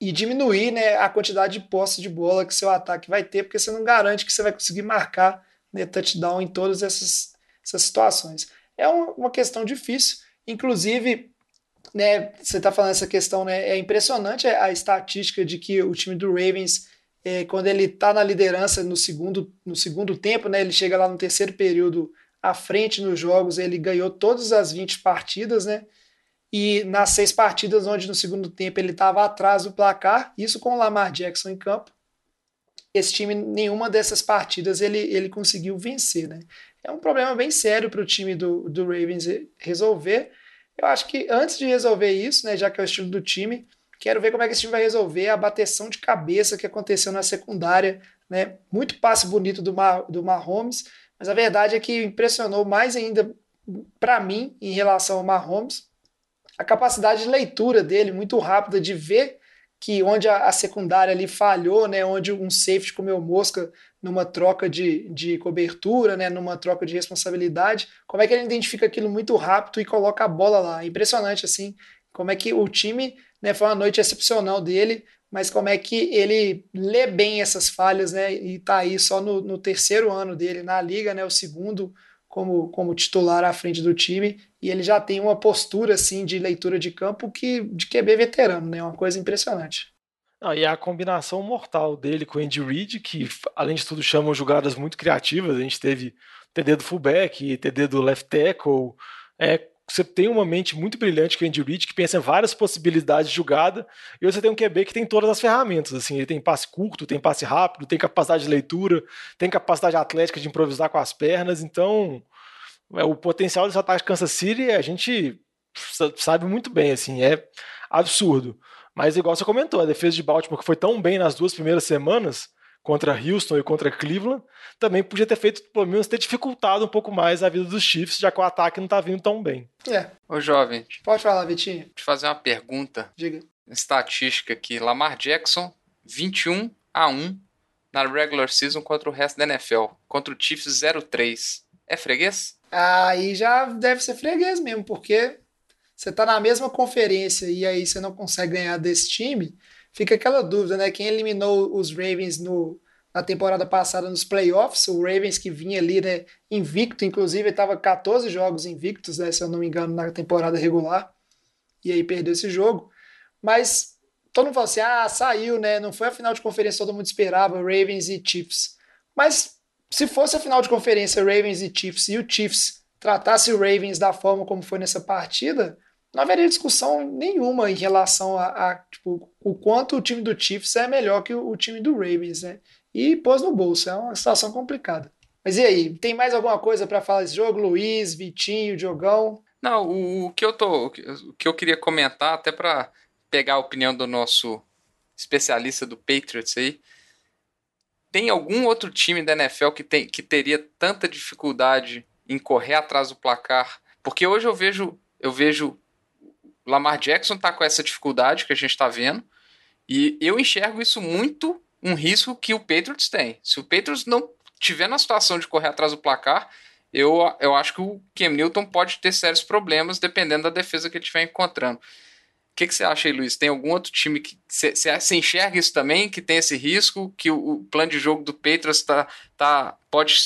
e diminuir né, a quantidade de posse de bola que seu ataque vai ter, porque você não garante que você vai conseguir marcar né, touchdown em todas essas, essas situações. É uma questão difícil, inclusive, né, você está falando essa questão, né, é impressionante a estatística de que o time do Ravens, é, quando ele está na liderança no segundo, no segundo tempo, né, ele chega lá no terceiro período à frente nos jogos, ele ganhou todas as 20 partidas, né? e nas seis partidas onde no segundo tempo ele estava atrás do placar, isso com o Lamar Jackson em campo, esse time, nenhuma dessas partidas ele, ele conseguiu vencer. Né? É um problema bem sério para o time do, do Ravens resolver. Eu acho que antes de resolver isso, né, já que é o estilo do time, quero ver como é que esse time vai resolver a bateção de cabeça que aconteceu na secundária. Né? Muito passe bonito do, Mar, do Mahomes, mas a verdade é que impressionou mais ainda para mim em relação ao Mahomes a capacidade de leitura dele muito rápida de ver que onde a, a, secundária ali falhou, né, onde um safety comeu mosca numa troca de, de cobertura, né, numa troca de responsabilidade, como é que ele identifica aquilo muito rápido e coloca a bola lá. Impressionante, assim, como é que o time, né, foi uma noite excepcional dele, mas como é que ele lê bem essas falhas, né, e tá aí só no, no terceiro ano dele na liga, né, o segundo como, como titular à frente do time e ele já tem uma postura assim de leitura de campo que de QB veterano, né? Uma coisa impressionante. Ah, e a combinação mortal dele com o Andy Reid, que além de tudo chamam jogadas muito criativas. A gente teve TD do fullback, TD do left tackle. É, você tem uma mente muito brilhante com o Andy Reid, que pensa em várias possibilidades de jogada, e você tem um QB que tem todas as ferramentas. Assim, ele tem passe curto, tem passe rápido, tem capacidade de leitura, tem capacidade atlética de improvisar com as pernas. Então, é, o potencial desse ataque de Kansas City a gente sabe muito bem, assim, é absurdo. Mas igual você comentou, a defesa de Baltimore que foi tão bem nas duas primeiras semanas contra Houston e contra Cleveland, também podia ter feito, pelo menos, ter dificultado um pouco mais a vida dos Chiefs, já que o ataque não está vindo tão bem. É. Ô, jovem. Pode falar, Vitinho. Te fazer uma pergunta. Diga. Estatística aqui. Lamar Jackson, 21 a 1 na regular season contra o resto da NFL. Contra o Chiefs 0-3. É freguês? Aí já deve ser freguês mesmo, porque você tá na mesma conferência e aí você não consegue ganhar desse time, fica aquela dúvida, né? Quem eliminou os Ravens no, na temporada passada nos playoffs, o Ravens que vinha ali, né, invicto, inclusive estava 14 jogos invictos, né, se eu não me engano, na temporada regular, e aí perdeu esse jogo. Mas todo mundo fala assim: ah, saiu, né? Não foi a final de conferência todo mundo esperava, Ravens e Chiefs. Mas se fosse a final de conferência Ravens e Chiefs e o Chiefs tratasse o Ravens da forma como foi nessa partida, não haveria discussão nenhuma em relação a, a tipo, o quanto o time do Chiefs é melhor que o, o, time do Ravens, né? E pôs no bolso, é uma situação complicada. Mas e aí, tem mais alguma coisa para falar desse jogo? Luiz, Vitinho, Diogão? Não, o, o, que eu tô, o que eu queria comentar, até para pegar a opinião do nosso especialista do Patriots aí, tem algum outro time da NFL que, tem, que teria tanta dificuldade em correr atrás do placar? Porque hoje eu vejo, eu vejo Lamar Jackson tá com essa dificuldade que a gente está vendo, e eu enxergo isso muito um risco que o Patriots tem. Se o Patriots não tiver na situação de correr atrás do placar, eu, eu acho que o Cam Newton pode ter sérios problemas dependendo da defesa que ele estiver encontrando. que, que você acha aí, Luiz? Tem algum outro time que você enxerga isso também, que tem esse risco, que o, o plano de jogo do Patriots tá, tá, pode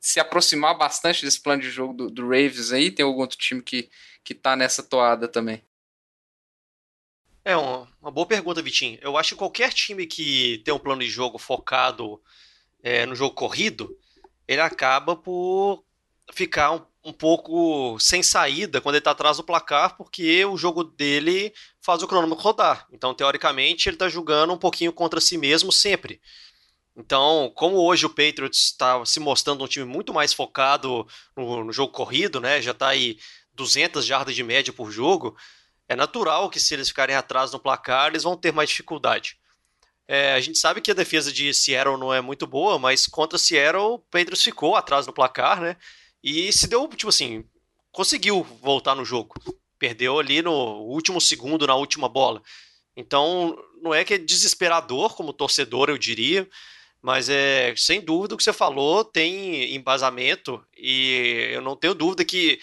se aproximar bastante desse plano de jogo do, do Ravens aí? Tem algum outro time que, que tá nessa toada também? É uma, uma boa pergunta, Vitinho. Eu acho que qualquer time que tem um plano de jogo focado é, no jogo corrido, ele acaba por ficar um, um pouco sem saída quando ele está atrás do placar, porque o jogo dele faz o cronômetro rodar. Então, teoricamente, ele está jogando um pouquinho contra si mesmo sempre. Então, como hoje o Patriots está se mostrando um time muito mais focado no, no jogo corrido, né? Já está aí 200 jardas de média por jogo. É natural que se eles ficarem atrás no placar, eles vão ter mais dificuldade. É, a gente sabe que a defesa de Seattle não é muito boa, mas contra Seattle, o Patriots ficou atrás no placar, né? E se deu, tipo assim, conseguiu voltar no jogo. Perdeu ali no último segundo, na última bola. Então, não é que é desesperador como torcedor, eu diria, mas é sem dúvida o que você falou tem embasamento e eu não tenho dúvida que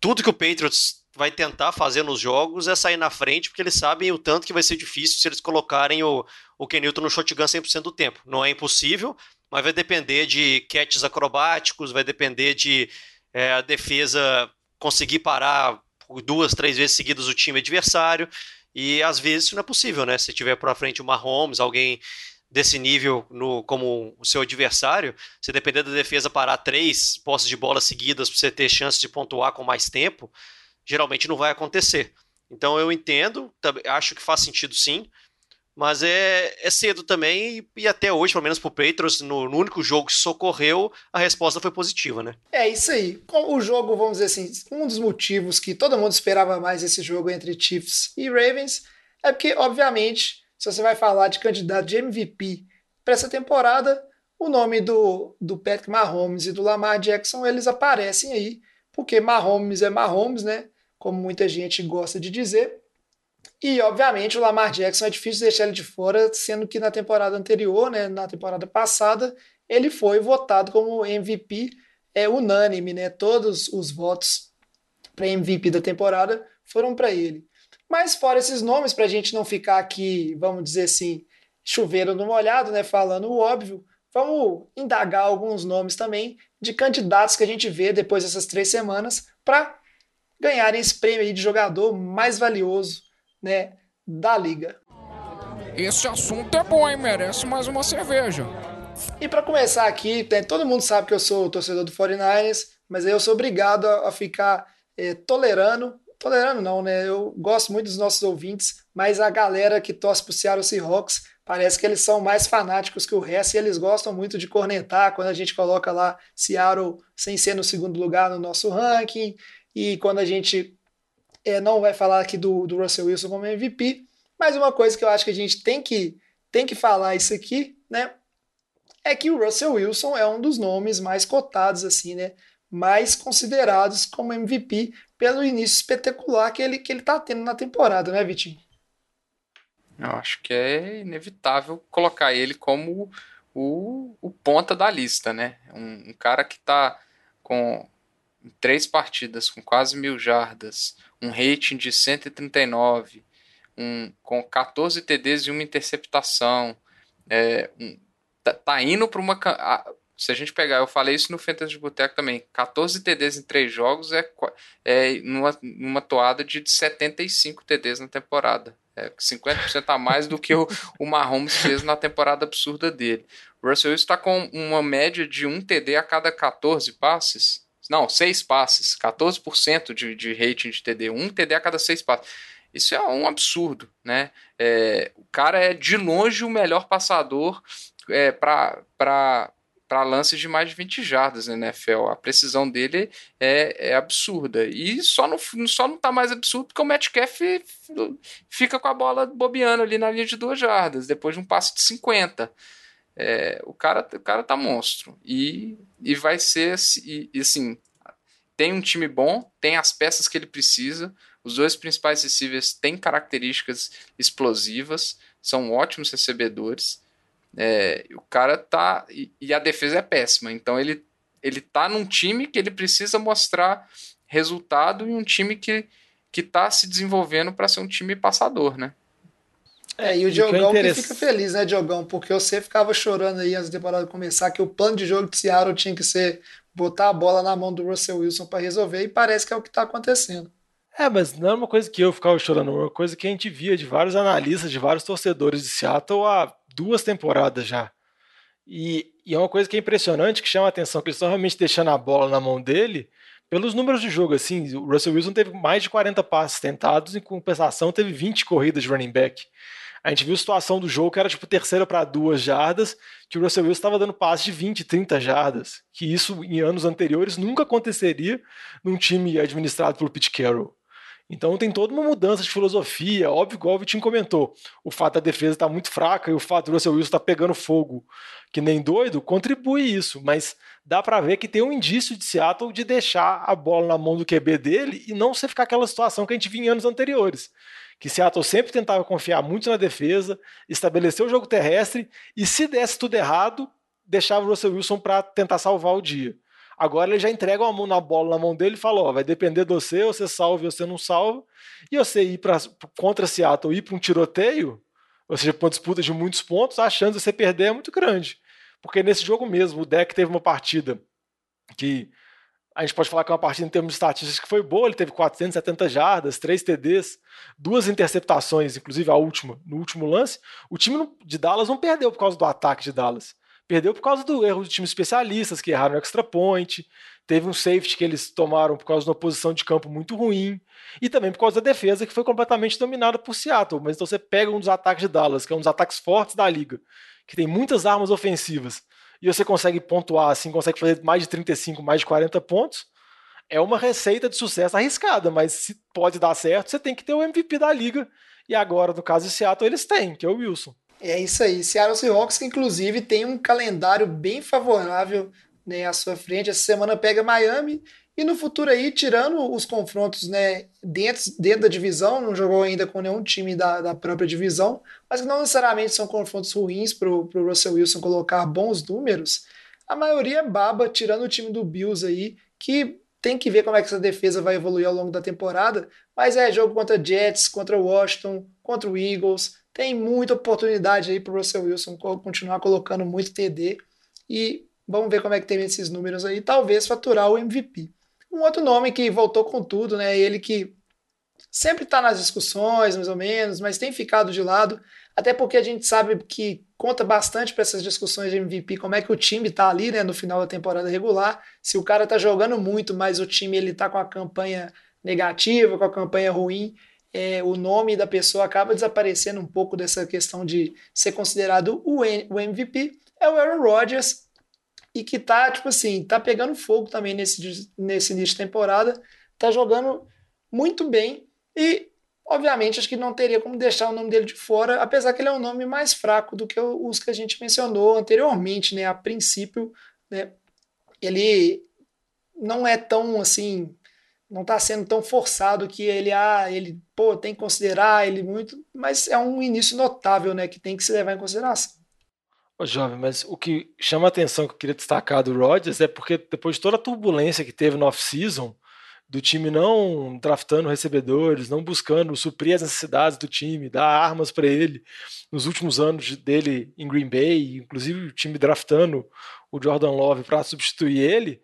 tudo que o Patriots vai tentar fazer nos jogos é sair na frente, porque eles sabem o tanto que vai ser difícil se eles colocarem o, o Kenilton no shotgun 100% do tempo. Não é impossível, mas vai depender de catches acrobáticos, vai depender de é, a defesa conseguir parar duas, três vezes seguidas o time adversário, e às vezes isso não é possível, né? Se tiver para frente o Mahomes, alguém desse nível no, como o seu adversário, se depender da defesa parar três posses de bola seguidas para você ter chance de pontuar com mais tempo, geralmente não vai acontecer. Então eu entendo, acho que faz sentido sim, mas é, é cedo também, e, e até hoje, pelo menos pro Patriots, no, no, único jogo que socorreu, a resposta foi positiva, né? É isso aí. O jogo, vamos dizer assim, um dos motivos que todo mundo esperava mais esse jogo entre Chiefs e Ravens é porque, obviamente, se você vai falar de candidato de MVP para essa temporada, o nome do, do Patrick Mahomes e do Lamar Jackson, eles aparecem aí, porque Mahomes é Mahomes, né? Como muita gente gosta de dizer. E, obviamente, o Lamar Jackson é difícil deixar ele de fora, sendo que na temporada anterior, né, na temporada passada, ele foi votado como MVP é unânime, né? Todos os votos para MVP da temporada foram para ele. Mas fora esses nomes, para a gente não ficar aqui, vamos dizer assim, chuveiro no molhado, né? Falando o óbvio, vamos indagar alguns nomes também de candidatos que a gente vê depois dessas três semanas para ganharem esse prêmio de jogador mais valioso né, da liga. Esse assunto é bom, hein? Merece mais uma cerveja. E para começar aqui, todo mundo sabe que eu sou torcedor do 49ers, mas eu sou obrigado a, ficar é, tolerando. Tolerando não, né? Eu gosto muito dos nossos ouvintes, mas a galera que torce pro Seattle Seahawks parece que eles são mais fanáticos que o resto e eles gostam muito de cornetar quando a gente coloca lá Seattle sem ser no segundo lugar no nosso ranking e quando a gente é, não vai falar aqui do, do Russell Wilson como MVP, mas uma coisa que eu acho que a gente tem que, tem que falar isso aqui, né? É que o Russell Wilson é um dos nomes mais cotados, assim, né? Mais considerados como MVP pelo início espetacular que ele, que ele tá tendo na temporada, né, Vitinho? Eu acho que é inevitável colocar ele como o, o ponta da lista, né? Um, um cara que tá com três partidas com quase mil jardas, um rating de 139, um, com 14 TDs e uma interceptação. É, um, tá, tá, indo para uma. A, se a gente pegar, eu falei isso no Fantasy de Boteco também, 14 TDs em três jogos é, é numa, numa toada de 75 TDs na temporada. É 50% a mais do que o, o Mahomes fez na temporada absurda dele. O Russell Wilson está com uma média de um TD a cada 14 passes. Não, seis passes, 14% de, de rating de TD, um TD a cada seis passes. Isso é um absurdo, né? É, o cara é de longe o melhor passador é, para lances de mais de 20 jardas na NFL. A precisão dele é, é absurda. E só não, só não tá mais absurdo porque o Metcalf fica com a bola bobeando ali na linha de duas jardas, depois de um passe de 50. É, o, cara, o cara tá monstro. E, e vai ser. E, e, assim, tem um time bom, tem as peças que ele precisa. Os dois principais receivers têm características explosivas, são ótimos recebedores. É, o cara tá. E, e, a defesa é péssima. Então ele, ele tá num time que ele precisa mostrar resultado e um time que, que tá se desenvolvendo para ser um time passador, né? É, e o que é Diogão que fica feliz, né, Diogão? Porque você ficava chorando aí antes da temporada começar que o plano de jogo de Seattle tinha que ser botar a bola na mão do Russell Wilson para resolver e parece que é o que tá acontecendo. É, mas não é uma coisa que eu ficava chorando, é uma coisa que a gente via de vários analistas, de vários torcedores de Seattle há duas temporadas já. E, e é uma coisa que é impressionante, que chama a atenção, que eles estão realmente deixando a bola na mão dele pelos números de jogo. Assim, o Russell Wilson teve mais de 40 passes tentados, em compensação teve 20 corridas de running back. A gente viu a situação do jogo que era tipo terceira para duas jardas, que o Russell Wilson estava dando passes de 20, 30 jardas. Que isso em anos anteriores nunca aconteceria num time administrado pelo Pete Carroll. Então tem toda uma mudança de filosofia, óbvio, igual o Vitinho comentou. O fato da defesa estar muito fraca e o fato do Russell Wilson estar pegando fogo que nem doido contribui isso, mas dá para ver que tem um indício de Seattle de deixar a bola na mão do QB dele e não ser ficar aquela situação que a gente vinha em anos anteriores. Que Seattle sempre tentava confiar muito na defesa, estabelecer o jogo terrestre e se desse tudo errado, deixava o Russell Wilson para tentar salvar o dia. Agora ele já entrega a mão na bola na mão dele e fala: ó, vai depender de você, você salva ou você não salva. E você ir pra, contra Seattle, ir para um tiroteio, ou seja, para uma disputa de muitos pontos, a chance de você perder é muito grande. Porque nesse jogo mesmo, o deck teve uma partida que a gente pode falar que é uma partida em termos de estatísticas que foi boa, ele teve 470 jardas, 3 TDs, duas interceptações, inclusive a última, no último lance. O time de Dallas não perdeu por causa do ataque de Dallas. Perdeu por causa do erro do time especialistas, que erraram no extra point. Teve um safety que eles tomaram por causa de uma posição de campo muito ruim. E também por causa da defesa, que foi completamente dominada por Seattle. Mas então você pega um dos ataques de Dallas, que é um dos ataques fortes da liga, que tem muitas armas ofensivas, e você consegue pontuar assim, consegue fazer mais de 35, mais de 40 pontos. É uma receita de sucesso arriscada, mas se pode dar certo, você tem que ter o MVP da liga. E agora, no caso de Seattle, eles têm, que é o Wilson. É isso aí. Seattle Seahawks, que inclusive tem um calendário bem favorável né, à sua frente. Essa semana pega Miami e no futuro aí, tirando os confrontos né, dentro, dentro da divisão, não jogou ainda com nenhum time da, da própria divisão, mas que não necessariamente são confrontos ruins para o Russell Wilson colocar bons números. A maioria é baba, tirando o time do Bills aí, que tem que ver como é que essa defesa vai evoluir ao longo da temporada, mas é jogo contra Jets, contra Washington, contra o Eagles, tem muita oportunidade aí para o Russell Wilson continuar colocando muito TD e vamos ver como é que tem esses números aí, talvez faturar o MVP. Um outro nome que voltou com tudo, né? Ele que sempre está nas discussões, mais ou menos, mas tem ficado de lado, até porque a gente sabe que conta bastante para essas discussões de MVP, como é que o time está ali, né, no final da temporada regular. Se o cara está jogando muito, mas o time ele tá com a campanha negativa, com a campanha ruim, é, o nome da pessoa acaba desaparecendo um pouco dessa questão de ser considerado o, o MVP. É o Aaron Rodgers, e que tá, tipo assim, tá pegando fogo também nesse, nesse início de temporada, tá jogando muito bem e, obviamente, acho que não teria como deixar o nome dele de fora, apesar que ele é um nome mais fraco do que os que a gente mencionou anteriormente, né, a princípio, né, ele não é tão, assim, não tá sendo tão forçado que ele, ah, ele, pô, tem que considerar ele muito, mas é um início notável, né, que tem que se levar em consideração. Ô, jovem, mas o que chama a atenção que eu queria destacar do Rodgers é porque depois de toda a turbulência que teve no off-season, do time não draftando recebedores, não buscando suprir as necessidades do time, dar armas para ele nos últimos anos dele em Green Bay, inclusive o time draftando o Jordan Love para substituir ele,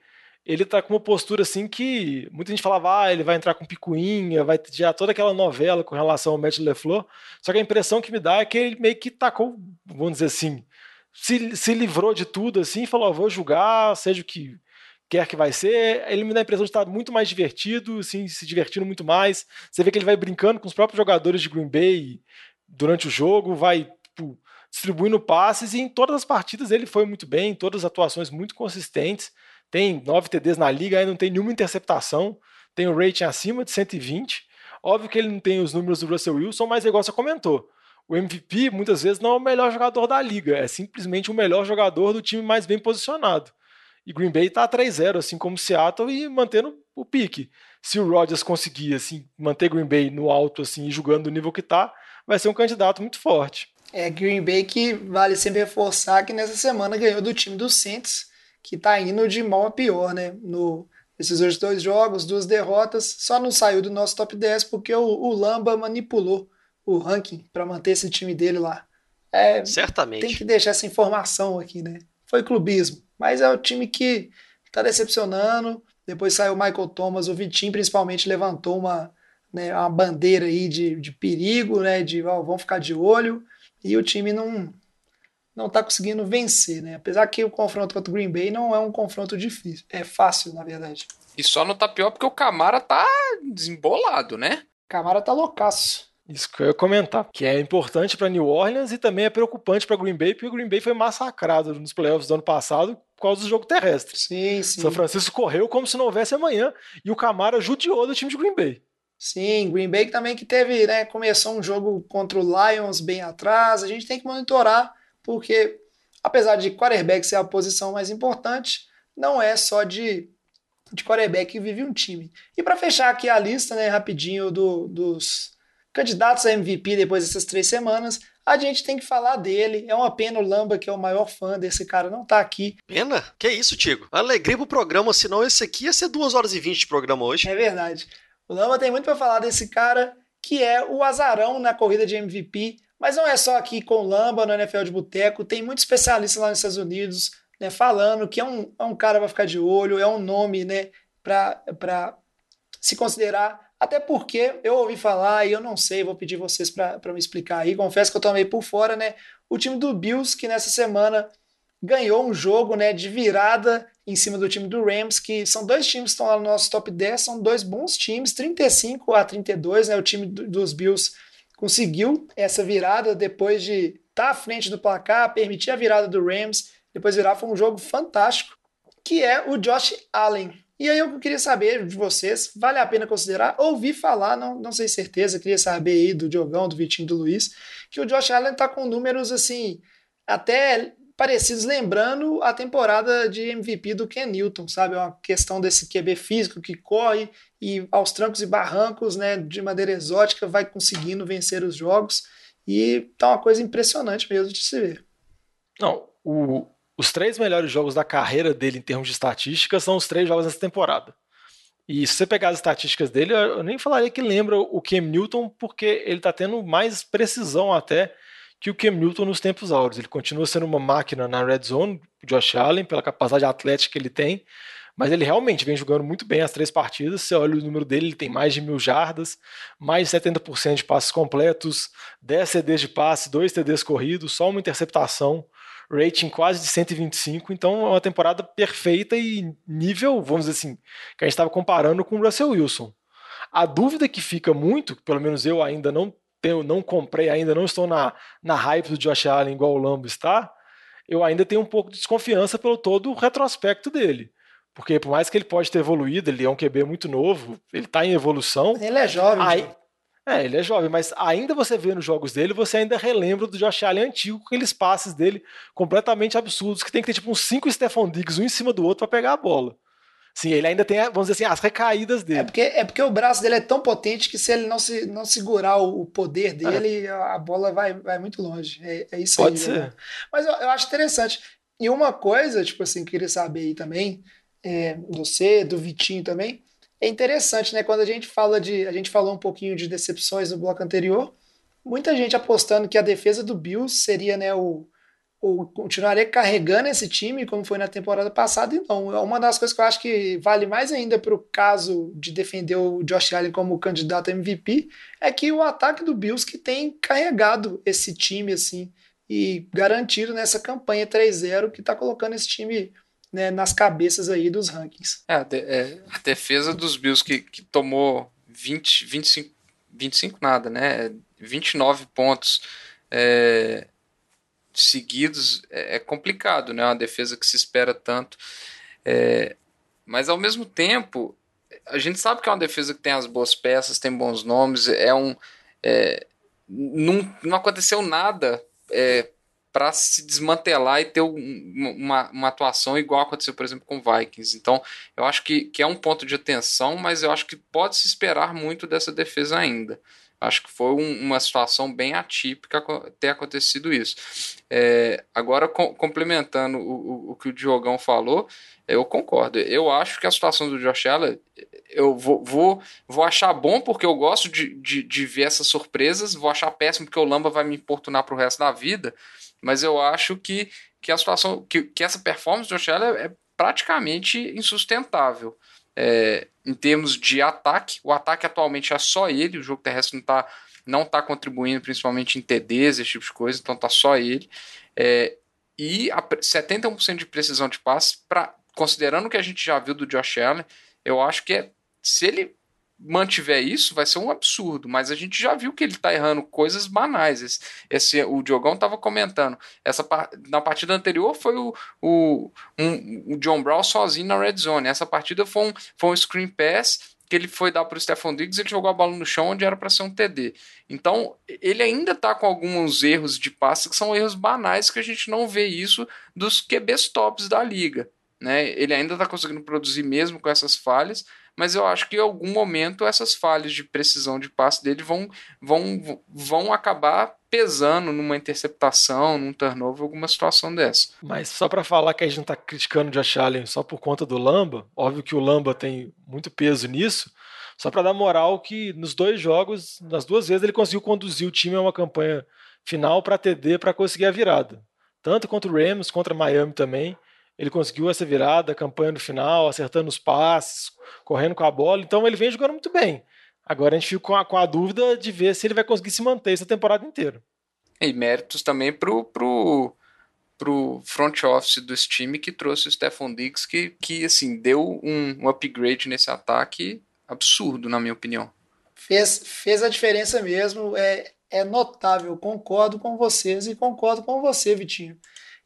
ele tá com uma postura assim que muita gente falava, ah, ele vai entrar com picuinha, vai já toda aquela novela com relação ao Matt LeFleur, só que a impressão que me dá é que ele meio que tacou, vamos dizer assim, se, se livrou de tudo assim, falou, oh, vou julgar, seja o que quer que vai ser, ele me dá a impressão de estar muito mais divertido, assim, se divertindo muito mais. Você vê que ele vai brincando com os próprios jogadores de Green Bay durante o jogo, vai tipo, distribuindo passes e em todas as partidas ele foi muito bem, todas as atuações muito consistentes. Tem nove TDs na liga, ainda não tem nenhuma interceptação, tem o um rating acima de 120. Óbvio que ele não tem os números do Russell Wilson, mas igual você comentou, o MVP muitas vezes não é o melhor jogador da liga, é simplesmente o melhor jogador do time mais bem posicionado. E Green Bay está 3-0, assim como Seattle, e mantendo o pique. Se o Rodgers conseguir assim, manter Green Bay no alto assim, e jogando do nível que está, vai ser um candidato muito forte. É Green Bay que vale sempre reforçar que nessa semana ganhou do time do Saints, que está indo de mal a pior, né? No, esses dois jogos, duas derrotas, só não saiu do nosso top 10 porque o, o Lamba manipulou o ranking para manter esse time dele lá. É, Certamente. tem que deixar essa informação aqui, né? Foi clubismo, mas é o time que tá decepcionando. Depois saiu o Michael Thomas, o Vitinho principalmente levantou uma, né, uma bandeira aí de, de perigo, né? De ó, vamos ficar de olho. E o time não não tá conseguindo vencer, né? Apesar que o confronto contra o Green Bay não é um confronto difícil, é fácil, na verdade. E só não tá pior porque o Camara tá desembolado, né? Camara tá loucaço. Isso que eu ia comentar, que é importante para New Orleans e também é preocupante para Green Bay, porque o Green Bay foi massacrado nos playoffs do ano passado por causa do jogo terrestre. Sim, sim. São Francisco correu como se não houvesse amanhã e o Camara judiou do time de Green Bay. Sim, Green Bay também que teve, né, começou um jogo contra o Lions bem atrás. A gente tem que monitorar, porque apesar de quarterback ser a posição mais importante, não é só de, de quarterback que vive um time. E para fechar aqui a lista, né, rapidinho do, dos candidatos a MVP depois dessas três semanas, a gente tem que falar dele. É uma pena o Lamba, que é o maior fã desse cara, não tá aqui. Pena? Que isso, Tigo? Alegria pro programa, senão esse aqui ia ser 2 horas e 20 de programa hoje. É verdade. O Lamba tem muito para falar desse cara, que é o azarão na corrida de MVP. Mas não é só aqui com o Lamba no NFL de Boteco, tem muitos especialistas lá nos Estados Unidos né, falando que é um, é um cara para ficar de olho, é um nome né, para se considerar até porque eu ouvi falar e eu não sei, vou pedir vocês para me explicar aí. Confesso que eu tomei por fora, né? O time do Bills, que nessa semana ganhou um jogo né, de virada em cima do time do Rams, que são dois times que estão lá no nosso top 10, são dois bons times, 35 a 32, né? O time do, dos Bills conseguiu essa virada depois de estar tá à frente do placar, permitir a virada do Rams, depois virar, foi um jogo fantástico, que é o Josh Allen. E aí eu queria saber de vocês, vale a pena considerar? Ouvi falar, não, não sei certeza, queria saber aí do Diogão, do Vitinho, do Luiz, que o Josh Allen tá com números assim, até parecidos, lembrando a temporada de MVP do Ken Newton, sabe? É uma questão desse QB físico que corre e aos trancos e barrancos, né, de maneira exótica, vai conseguindo vencer os jogos. E tá uma coisa impressionante mesmo de se ver. Não, o, os três melhores jogos da carreira dele em termos de estatísticas são os três jogos dessa temporada. E se você pegar as estatísticas dele, eu nem falaria que lembra o Cam Newton, porque ele está tendo mais precisão até que o Cam Newton nos tempos áureos. Ele continua sendo uma máquina na red zone, o Josh Allen, pela capacidade atlética que ele tem, mas ele realmente vem jogando muito bem as três partidas. Você olha o número dele, ele tem mais de mil jardas, mais de 70% de passes completos, 10 CDs de passe, 2 TDs corridos, só uma interceptação rating quase de 125, então é uma temporada perfeita e nível, vamos dizer assim, que a gente estava comparando com o Russell Wilson. A dúvida que fica muito, pelo menos eu ainda não tenho, não comprei ainda, não estou na, na hype do Josh Allen igual o Lambo está, eu ainda tenho um pouco de desconfiança pelo todo o retrospecto dele. Porque por mais que ele pode ter evoluído, ele é um QB muito novo, ele está em evolução. Ele é jovem. Aí, é, ele é jovem, mas ainda você vê nos jogos dele, você ainda relembra do Josh Allen antigo, com aqueles passes dele completamente absurdos, que tem que ter tipo uns cinco Stephon Diggs um em cima do outro para pegar a bola. Sim, ele ainda tem, vamos dizer assim, as recaídas dele. É porque, é porque o braço dele é tão potente que se ele não, se, não segurar o, poder dele, é. a bola vai, vai muito longe. É, é isso Pode aí. ser. Né? Mas eu, eu, acho interessante. E uma coisa, tipo assim, queria saber aí também, é, do C, do Vitinho também, é interessante, né? Quando a gente fala de. A gente falou um pouquinho de decepções no bloco anterior. Muita gente apostando que a defesa do Bills seria né, o, o continuaria carregando esse time, como foi na temporada passada, e não. É uma das coisas que eu acho que vale mais ainda para o caso de defender o Josh Allen como candidato a MVP, é que o ataque do Bills que tem carregado esse time assim e garantido nessa campanha 3-0 que está colocando esse time né, nas cabeças aí dos rankings. É, é, a defesa dos Bills que, que tomou 20, 25, 25 nada, né? 29 pontos é, seguidos é, é, complicado, né? Uma defesa que se espera tanto. É, mas ao mesmo tempo, a gente sabe que é uma defesa que tem as boas peças, tem bons nomes, é um. É, não, não aconteceu nada é, para se desmantelar e ter uma, uma atuação igual aconteceu, por exemplo, com o Vikings. Então, eu acho que, que é um ponto de atenção, mas eu acho que pode se esperar muito dessa defesa ainda. Acho que foi um, uma situação bem atípica ter acontecido isso. É, agora, com, complementando o, o, o, que o Diogão falou, eu concordo. Eu acho que a situação do Josh Allen, eu vou, vou, vou achar bom porque eu gosto de, de, de ver essas surpresas, vou achar péssimo porque o Lamba vai me importunar pro resto da vida, mas eu acho que, que a situação, que, que essa performance do Josh Allen é praticamente insustentável. É, em termos de ataque, o ataque atualmente é só ele, o jogo terrestre não está não tá contribuindo, principalmente em TDs, esse tipo de coisa, então tá só ele. É, e a 71% de precisão de passe, pra, considerando o que a gente já viu do Josh Allen, eu acho que é, se ele mantiver isso, vai ser um absurdo. Mas a gente já viu que ele tá errando coisas banais. Esse, esse o Diogão tava comentando. Essa, na partida anterior foi o, o, um, o John Brown sozinho na red zone. Essa partida foi um, foi um screen pass que ele foi dar para o Stephon Diggs, ele jogou a bola no chão onde era para ser um TD. Então, ele ainda está com alguns erros de passe que são erros banais que a gente não vê isso dos QBs tops da liga. Né? Ele ainda está conseguindo produzir mesmo com essas falhas, mas eu acho que em algum momento essas falhas de precisão de passe dele vão, vão, vão acabar pesando numa interceptação, num turnover, alguma situação dessa. Mas só para falar que a gente não está criticando o Josh Allen só por conta do Lamba, óbvio que o Lamba tem muito peso nisso, só para dar moral que nos dois jogos, nas duas vezes, ele conseguiu conduzir o time a uma campanha final para TD para conseguir a virada. Tanto contra o Rams, contra Miami também ele conseguiu essa virada, campanha no final, acertando os passes, correndo com a bola. Então ele vem jogando muito bem. Agora a gente fica com a, com a dúvida de ver se ele vai conseguir se manter essa temporada inteira. E méritos também pro, pro, pro front office desse time que trouxe o Stephon Diggs, que, que assim, deu um, um upgrade nesse ataque absurdo, na minha opinião. Fez, fez a diferença mesmo, é, é notável. Concordo com vocês e concordo com você, Vitinho.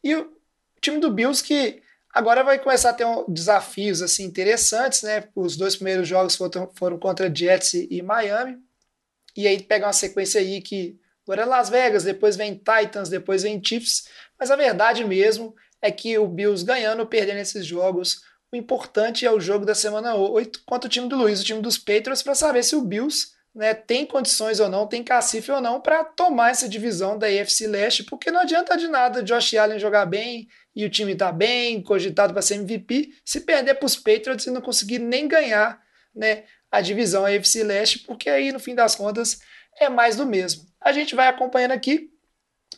E o time do Bills que Agora vai começar a ter um, desafios assim interessantes, né? Os dois primeiros jogos foram, foram contra Jets e Miami. E aí pega uma sequência aí que agora é Las Vegas, depois vem Titans, depois vem Chiefs. Mas a verdade mesmo é que o Bills ganhando ou perdendo esses jogos, o importante é o jogo da semana 8 contra o time do Luiz, o time dos Patriots, para saber se o Bills né, tem condições ou não, tem cacife ou não para tomar essa divisão da AFC Leste, porque não adianta de nada Josh Allen jogar bem e o time tá bem, cogitado para ser MVP, se perder para os Patriots e não conseguir nem ganhar né, a divisão AFC Leste, porque aí no fim das contas é mais do mesmo. A gente vai acompanhando aqui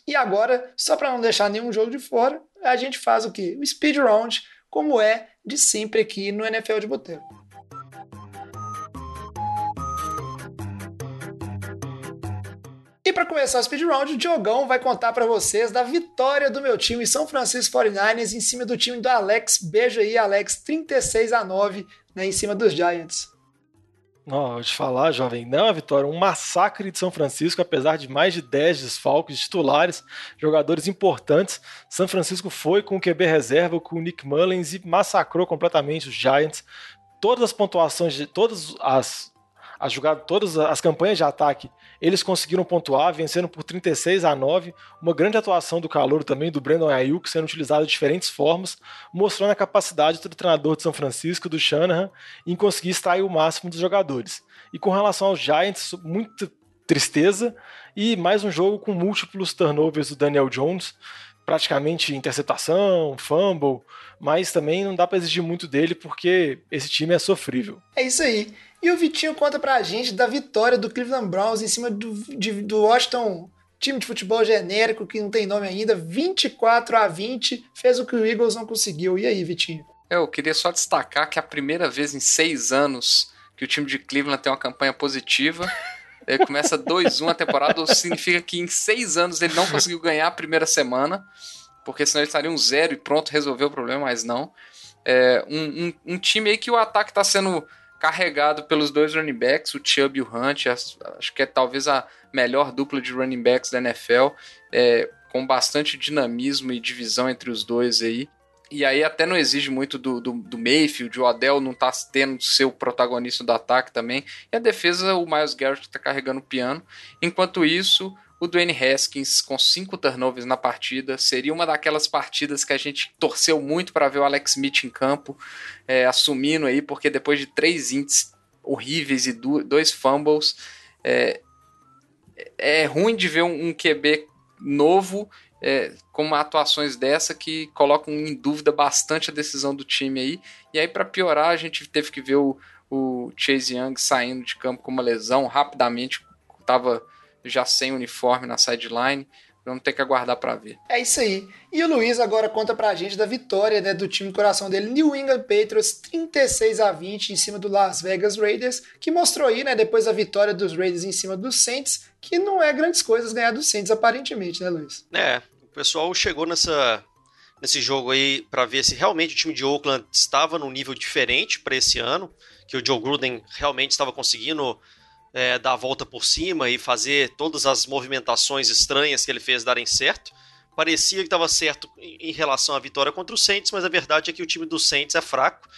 e agora, só para não deixar nenhum jogo de fora, a gente faz o que? O speed round, como é de sempre aqui no NFL de Boteco. Para começar o speed round, o Diogão vai contar para vocês da vitória do meu time São Francisco 49ers em cima do time do Alex. Beijo aí, Alex, 36 a 9, né, em cima dos Giants. Não, vou te falar, jovem, não é vitória, um massacre de São Francisco, apesar de mais de 10 desfalques titulares, jogadores importantes. São Francisco foi com o QB reserva, com o Nick Mullins e massacrou completamente os Giants. Todas as pontuações, de, todas as jogadas, todas as campanhas de ataque, eles conseguiram pontuar, vencendo por 36 a 9. Uma grande atuação do calor também do Brandon Ayuk, sendo utilizado de diferentes formas, mostrando a capacidade do treinador de São Francisco, do Shanahan, em conseguir extrair o máximo dos jogadores. E com relação aos Giants, muita tristeza e mais um jogo com múltiplos turnovers do Daniel Jones, praticamente interceptação, fumble, mas também não dá para exigir muito dele porque esse time é sofrível. É isso aí. E o Vitinho conta pra gente da vitória do Cleveland Browns em cima do, de, do Washington, time de futebol genérico que não tem nome ainda, 24 a 20, fez o que o Eagles não conseguiu. E aí, Vitinho? Eu queria só destacar que é a primeira vez em seis anos que o time de Cleveland tem uma campanha positiva. Ele começa 2-1 a temporada, significa que em seis anos ele não conseguiu ganhar a primeira semana, porque senão ele estaria um zero e pronto, resolveu o problema, mas não. É um, um, um time aí que o ataque está sendo carregado pelos dois running backs, o Chubb e o Hunt, acho que é talvez a melhor dupla de running backs da NFL, é, com bastante dinamismo e divisão entre os dois aí. E aí até não exige muito do, do, do Mayfield, o Odell não tá tendo seu protagonista do ataque também. E a defesa, o Miles Garrett tá carregando o piano. Enquanto isso, o Dwayne Haskins com cinco turnovers na partida seria uma daquelas partidas que a gente torceu muito para ver o Alex Smith em campo, é, assumindo aí, porque depois de três ints horríveis e dois fumbles, é, é ruim de ver um, um QB novo é, com atuações dessa que colocam em dúvida bastante a decisão do time aí. E aí, para piorar, a gente teve que ver o, o Chase Young saindo de campo com uma lesão rapidamente, estava já sem uniforme na sideline. Vamos ter que aguardar para ver. É isso aí. E o Luiz agora conta pra gente da vitória né, do time coração dele, New England Patriots, 36 a 20 em cima do Las Vegas Raiders, que mostrou aí, né, depois da vitória dos Raiders em cima dos Saints, que não é grandes coisas ganhar dos Saints aparentemente, né, Luiz? É, o pessoal chegou nessa nesse jogo aí para ver se realmente o time de Oakland estava num nível diferente para esse ano, que o Joe Gruden realmente estava conseguindo é, dar a volta por cima e fazer todas as movimentações estranhas que ele fez darem certo. Parecia que estava certo em relação à vitória contra o Saints, mas a verdade é que o time do Saints é fraco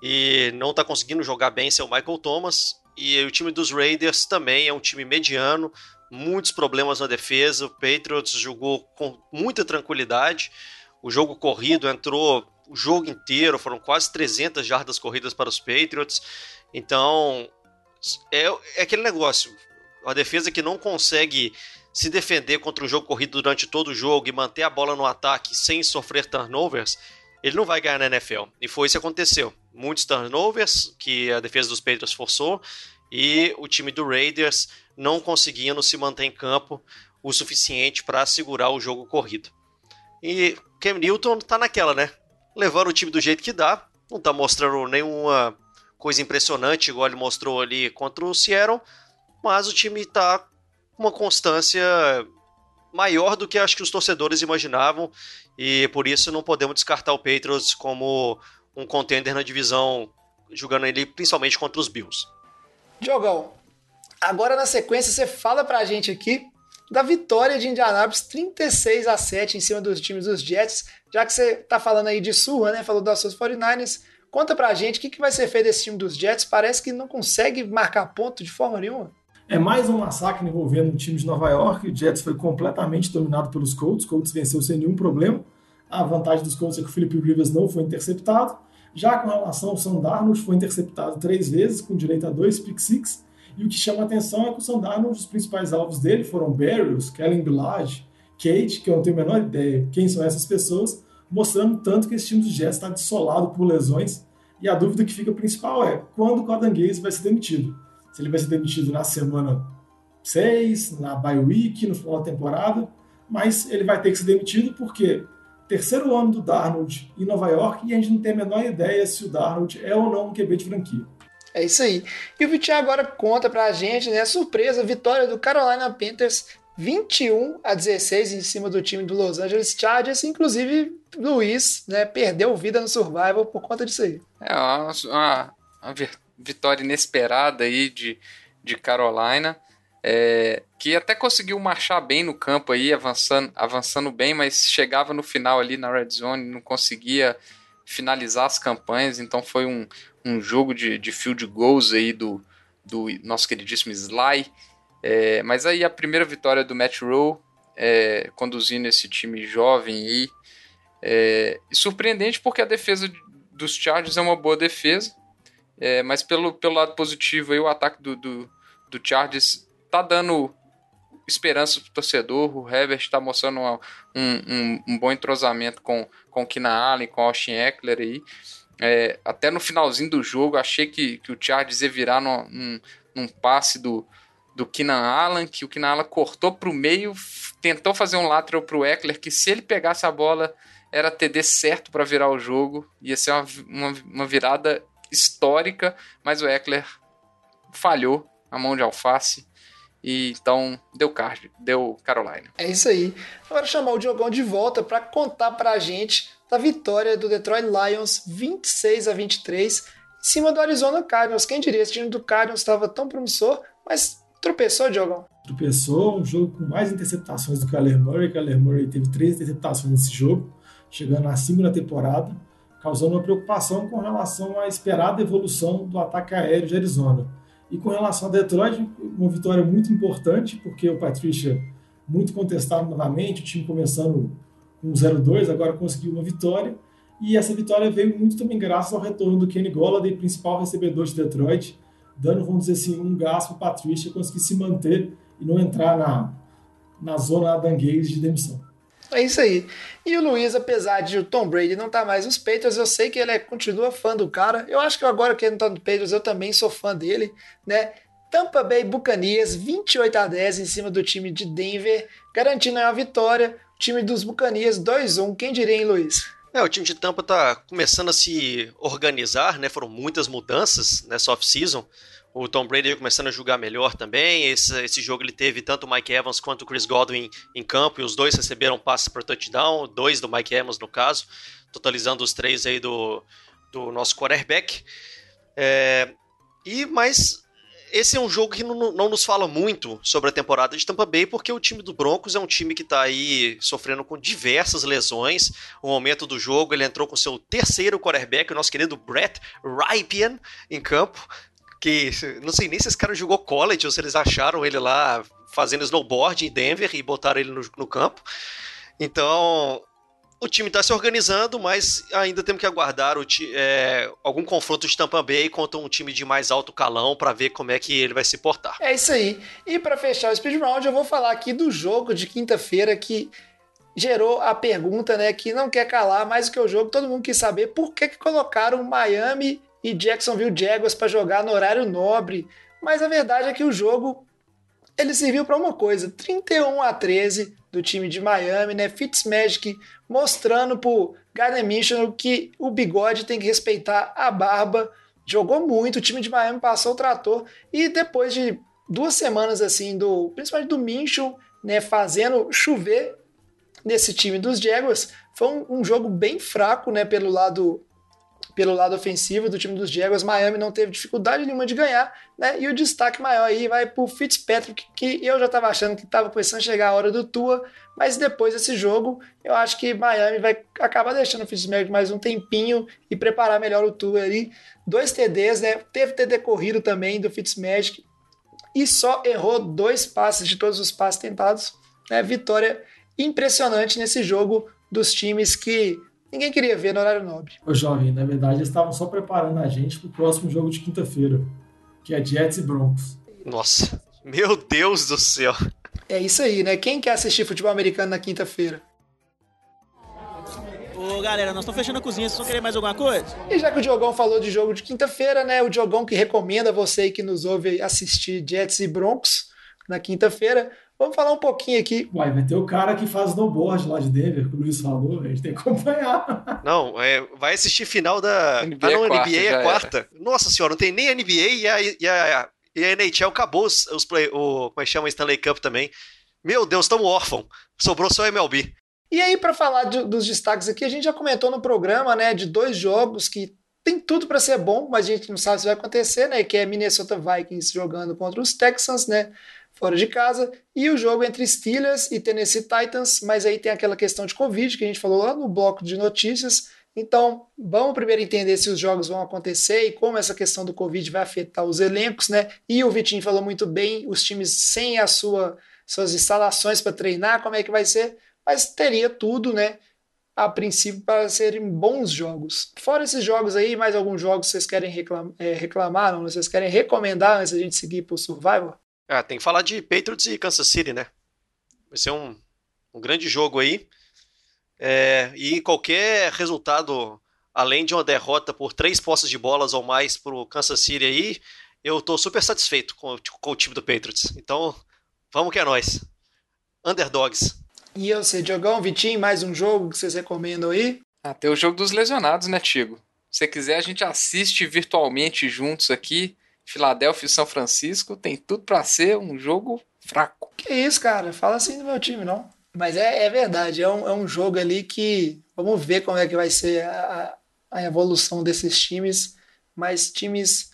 e não está conseguindo jogar bem seu Michael Thomas. E o time dos Raiders também é um time mediano, muitos problemas na defesa. O Patriots jogou com muita tranquilidade. O jogo corrido entrou o jogo inteiro, foram quase 300 jardas corridas para os Patriots. Então, é, é aquele negócio. Uma defesa que não consegue se defender contra um jogo corrido durante todo o jogo e manter a bola no ataque sem sofrer turnovers, ele não vai ganhar na NFL. E foi isso que aconteceu. Muitos turnovers que a defesa dos Patriots forçou e o time do Raiders não conseguindo se manter em campo o suficiente para segurar o jogo corrido. E Cam Newton tá naquela, né? Levando o time do jeito que dá, não tá mostrando nenhuma coisa impressionante, igual ele mostrou ali contra o Seattle, mas o time está com uma constância maior do que acho que os torcedores imaginavam e por isso não podemos descartar o Patriots como um contender na divisão, jogando ele principalmente contra os Bills. Diogão, agora na sequência você fala pra gente aqui da vitória de Indianapolis 36 a 7 em cima dos times dos Jets, já que você tá falando aí de surra, né? Falou das suas 49ers. Conta pra gente o que, que vai ser feito desse time dos Jets. Parece que não consegue marcar ponto de forma nenhuma. É mais um massacre envolvendo o time de Nova York. O Jets foi completamente dominado pelos Colts. O Colts venceu sem nenhum problema. A vantagem dos Colts é que o Felipe Rivers não foi interceptado. Já com relação ao Sam Darnold, foi interceptado três vezes, com direito a dois pick six. E o que chama atenção é que o Sam Darnold, os principais alvos dele foram Barrios, Kellen Billage, Kate, que eu não tenho a menor ideia quem são essas pessoas, mostrando tanto que esse time dos Jets está desolado por lesões e a dúvida que fica principal é quando o Cadanguese vai ser demitido. Se ele vai ser demitido na semana 6, na bye week, no final da temporada, mas ele vai ter que ser demitido porque terceiro ano do Darnold em Nova York e a gente não tem a menor ideia se o Darnold é ou não um QB de franquia. É isso aí. E o Vitinho agora conta pra gente, né? Surpresa, vitória do Carolina Panthers 21 a 16 em cima do time do Los Angeles Chargers. Inclusive, Luiz né, perdeu vida no Survival por conta disso aí. É uma, uma, vitória inesperada aí de, de Carolina. É, que até conseguiu marchar bem no campo aí, avançando, avançando bem, mas chegava no final ali na red zone, não conseguia finalizar as campanhas, então foi um, um jogo de, de field goals aí do, do nosso queridíssimo Sly, é, mas aí a primeira vitória do Matt Rowe, é, conduzindo esse time jovem aí, é, surpreendente porque a defesa dos Chargers é uma boa defesa, é, mas pelo, pelo lado positivo aí, o ataque do, do, do Chargers tá dando esperança pro torcedor, o Herbert está mostrando uma, um, um, um, bom entrosamento com, com o Kina Allen, com o Austin Eckler aí, é, até no finalzinho do jogo, achei que, que o Chargers ia virar num, num passe do, do Keenan Allen, que o Keenan Allen cortou para o meio, tentou fazer um lateral para o Eckler, que se ele pegasse a bola era TD certo para virar o jogo, ia ser uma, uma, uma, virada histórica, mas o Eckler falhou a mão de alface. E então deu card, deu Carolina. É isso aí. Agora chamar o Diogão de volta para contar para a gente da vitória do Detroit Lions 26 a 23 em cima do Arizona Cardinals. Quem diria esse time do Cardinals estava tão promissor, mas Tropeçou, Diogão? Tropeçou, um jogo com mais interceptações do que o Kyler Murray. O Kyler Murray teve três interceptações nesse jogo, chegando acima da temporada, causando uma preocupação com relação à esperada evolução do ataque aéreo de Arizona. E com relação a Detroit, uma vitória muito importante, porque o Patricia muito contestado novamente, o time começando com 0-2, agora conseguiu uma vitória. E essa vitória veio muito também graças ao retorno do Kenny Golladay, principal recebedor de Detroit, dando, vamos dizer assim, um gás para Patrícia conseguir se manter e não entrar na, na zona adanguez de demissão. É isso aí. E o Luiz, apesar de o Tom Brady não estar tá mais nos Patriots, eu sei que ele é, continua fã do cara. Eu acho que agora que ele não está no Patriots, eu também sou fã dele, né? Tampa Bay Buccaneers 28 a 10 em cima do time de Denver, garantindo a vitória. O time dos Buccaneers 2-1. Quem diria, hein, Luiz? É, o time de Tampa tá começando a se organizar, né? Foram muitas mudanças nessa off-season. O Tom Brady começando a jogar melhor também. Esse, esse jogo ele teve tanto o Mike Evans quanto o Chris Godwin em campo e os dois receberam passes para touchdown, dois do Mike Evans no caso, totalizando os três aí do, do nosso quarterback. É, e mas esse é um jogo que não, não, nos fala muito sobre a temporada de Tampa Bay, porque o time do Broncos é um time que está aí sofrendo com diversas lesões. No momento do jogo, ele entrou com seu terceiro quarterback, o nosso querido Brett Rypien, em campo que não sei nem se esse cara jogou college ou se eles acharam ele lá fazendo snowboard em Denver e botaram ele no, no campo. Então, o time está se organizando, mas ainda temos que aguardar o, é, algum confronto de Tampa Bay contra um time de mais alto calão para ver como é que ele vai se portar. É isso aí. E para fechar o speed round, eu vou falar aqui do jogo de quinta-feira que gerou a pergunta, né, que não quer calar mais do que o jogo. Todo mundo quis saber por que, que colocaram Miami e Jacksonville Jaguars para jogar no horário nobre. Mas a verdade é que o jogo ele serviu para uma coisa, 31 a 13 do time de Miami, né? Fitzmagic mostrando pro Gardner Minshew que o bigode tem que respeitar a barba. Jogou muito, o time de Miami passou o trator e depois de duas semanas assim do, principalmente do Minshew, né, fazendo chover nesse time dos Jaguars, foi um, um jogo bem fraco, né, pelo lado pelo lado ofensivo do time dos Jaguars, Miami não teve dificuldade nenhuma de ganhar, né? E o destaque maior aí vai pro Fitzpatrick, que eu já estava achando que estava começando a chegar a hora do Tua, mas depois desse jogo, eu acho que Miami vai acabar deixando o Fitzpatrick mais um tempinho e preparar melhor o Tua ali. Dois TDs, né? Teve TD corrido também do Fitzmagic e só errou dois passes de todos os passes tentados, né? Vitória impressionante nesse jogo dos times que ninguém queria ver no horário nobre. Ô, jovem, na verdade, eles estavam só preparando a gente pro próximo jogo de quinta-feira, que é Jets e Broncos. Nossa, meu Deus do céu. É isso aí, né? Quem quer assistir futebol americano na quinta-feira? Ô galera, nós estamos fechando a cozinha, vocês vão querer mais alguma coisa? E já que o Diogão falou de jogo de quinta-feira, né? O Diogão que recomenda você que nos ouve assistir Jets e Broncos na quinta-feira. Vamos falar um pouquinho aqui. Uai, vai ter o cara que faz snowboard lá de Denver, que o Luiz falou, a gente tem que acompanhar. Não, é, vai assistir final da. NBA ah, não, quarta, NBA é quarta. Era. Nossa senhora, não tem nem NBA e a, e a, e a NHL acabou os, os play, o. Como é que chama? Stanley Cup também. Meu Deus, estamos órfão. Sobrou só MLB. E aí, para falar de, dos destaques aqui, a gente já comentou no programa, né, de dois jogos que tem tudo para ser bom, mas a gente não sabe se vai acontecer, né? Que é Minnesota Vikings jogando contra os Texans, né? Fora de casa, e o jogo entre Steelers e Tennessee Titans, mas aí tem aquela questão de Covid que a gente falou lá no bloco de notícias. Então, vamos primeiro entender se os jogos vão acontecer e como essa questão do Covid vai afetar os elencos, né? E o Vitinho falou muito bem, os times sem a sua suas instalações para treinar, como é que vai ser? Mas teria tudo, né? A princípio, para serem bons jogos. Fora esses jogos aí, mais alguns jogos vocês querem reclamar, é, reclamar não? Vocês querem recomendar antes da gente seguir para o Survival? Ah, tem que falar de Patriots e Kansas City, né? Vai ser um, um grande jogo aí. É, e qualquer resultado, além de uma derrota por três posses de bolas ou mais pro Kansas City aí, eu tô super satisfeito com, com o time do Patriots. Então, vamos que é nós. Underdogs. E eu sei, Diogão, Vitinho, mais um jogo que vocês recomendam aí? Ah, tem o jogo dos lesionados, né, Tigo? Se você quiser, a gente assiste virtualmente juntos aqui. Filadélfia e São Francisco tem tudo para ser um jogo fraco. Que isso, cara? Fala assim do meu time, não. Mas é, é verdade, é um, é um jogo ali que vamos ver como é que vai ser a, a evolução desses times, mas times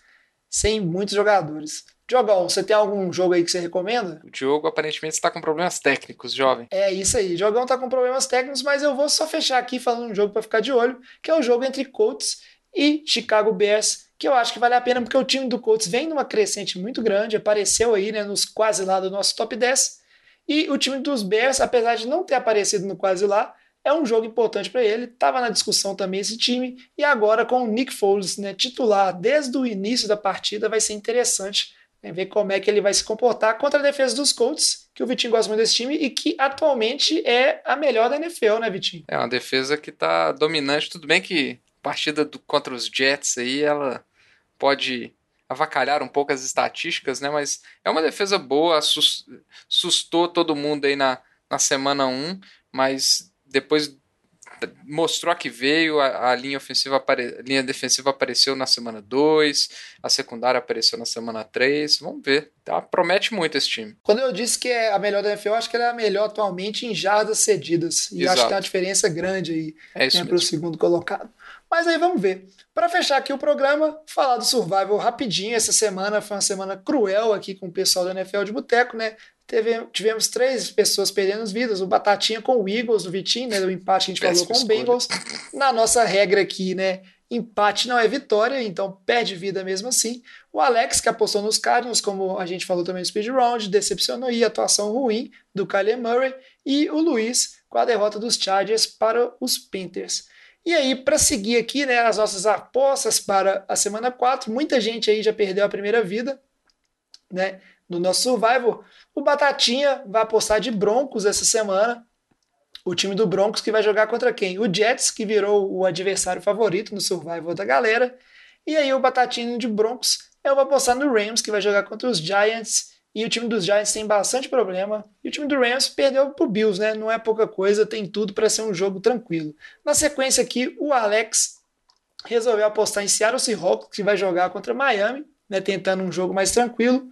sem muitos jogadores. Diogão, você tem algum jogo aí que você recomenda? O Diogo aparentemente está com problemas técnicos, jovem. É isso aí, o Diogão está com problemas técnicos, mas eu vou só fechar aqui falando um jogo para ficar de olho, que é o jogo entre Colts e Chicago Bears que eu acho que vale a pena porque o time do Colts vem numa crescente muito grande, apareceu aí né, nos quase lá do nosso top 10. E o time dos Bears, apesar de não ter aparecido no quase lá, é um jogo importante para ele. Estava na discussão também esse time. E agora com o Nick Foles né, titular desde o início da partida, vai ser interessante É ver como é que ele vai se comportar contra a defesa dos Colts, que o Vitinho gosta muito desse time e que atualmente é a melhor da NFL, né, Vitinho? É uma defesa que tá dominante. Tudo bem que partida do, contra os Jets aí, ela pode avacalhar um pouco as estatísticas, né? Mas é uma defesa boa, assustou todo mundo aí na, na semana 1, mas depois mostrou que veio, a, a linha ofensiva apare, a linha defensiva apareceu na semana 2, a secundária apareceu na semana 3. Vamos ver. Tá, promete muito esse time. Quando eu disse que é a melhor da NFL, eu acho que ela é a melhor atualmente em jardas cedidas. E Exato. acho que tem uma diferença grande aí é né, para o segundo colocado. Mas aí vamos ver. Para fechar aqui o programa, falar do Survival rapidinho. Essa semana foi uma semana cruel aqui com o pessoal da NFL de Boteco, né? Teve, tivemos três pessoas perdendo as vidas. O Batatinha com o Eagles, o Vitinho, né? O empate que a gente Péssima falou com o Bengals. Na nossa regra aqui, né? Empate não é vitória, então perde vida mesmo assim. O Alex, que apostou nos Cardinals, como a gente falou também no Speed Round, decepcionou e atuação ruim do Kyler Murray. E o Luiz, com a derrota dos Chargers para os Panthers. E aí, para seguir aqui, né, as nossas apostas para a semana 4, muita gente aí já perdeu a primeira vida, né? no nosso Survival. O Batatinha vai apostar de Broncos essa semana. O time do Broncos que vai jogar contra quem? O Jets, que virou o adversário favorito no Survival da galera. E aí o Batatinha de Broncos, eu vou apostar no Rams, que vai jogar contra os Giants. E o time dos Giants tem bastante problema. E o time do Rams perdeu pro Bills, né? Não é pouca coisa, tem tudo para ser um jogo tranquilo. Na sequência aqui, o Alex resolveu apostar em Seattle Seahawks, que vai jogar contra Miami, né? Tentando um jogo mais tranquilo.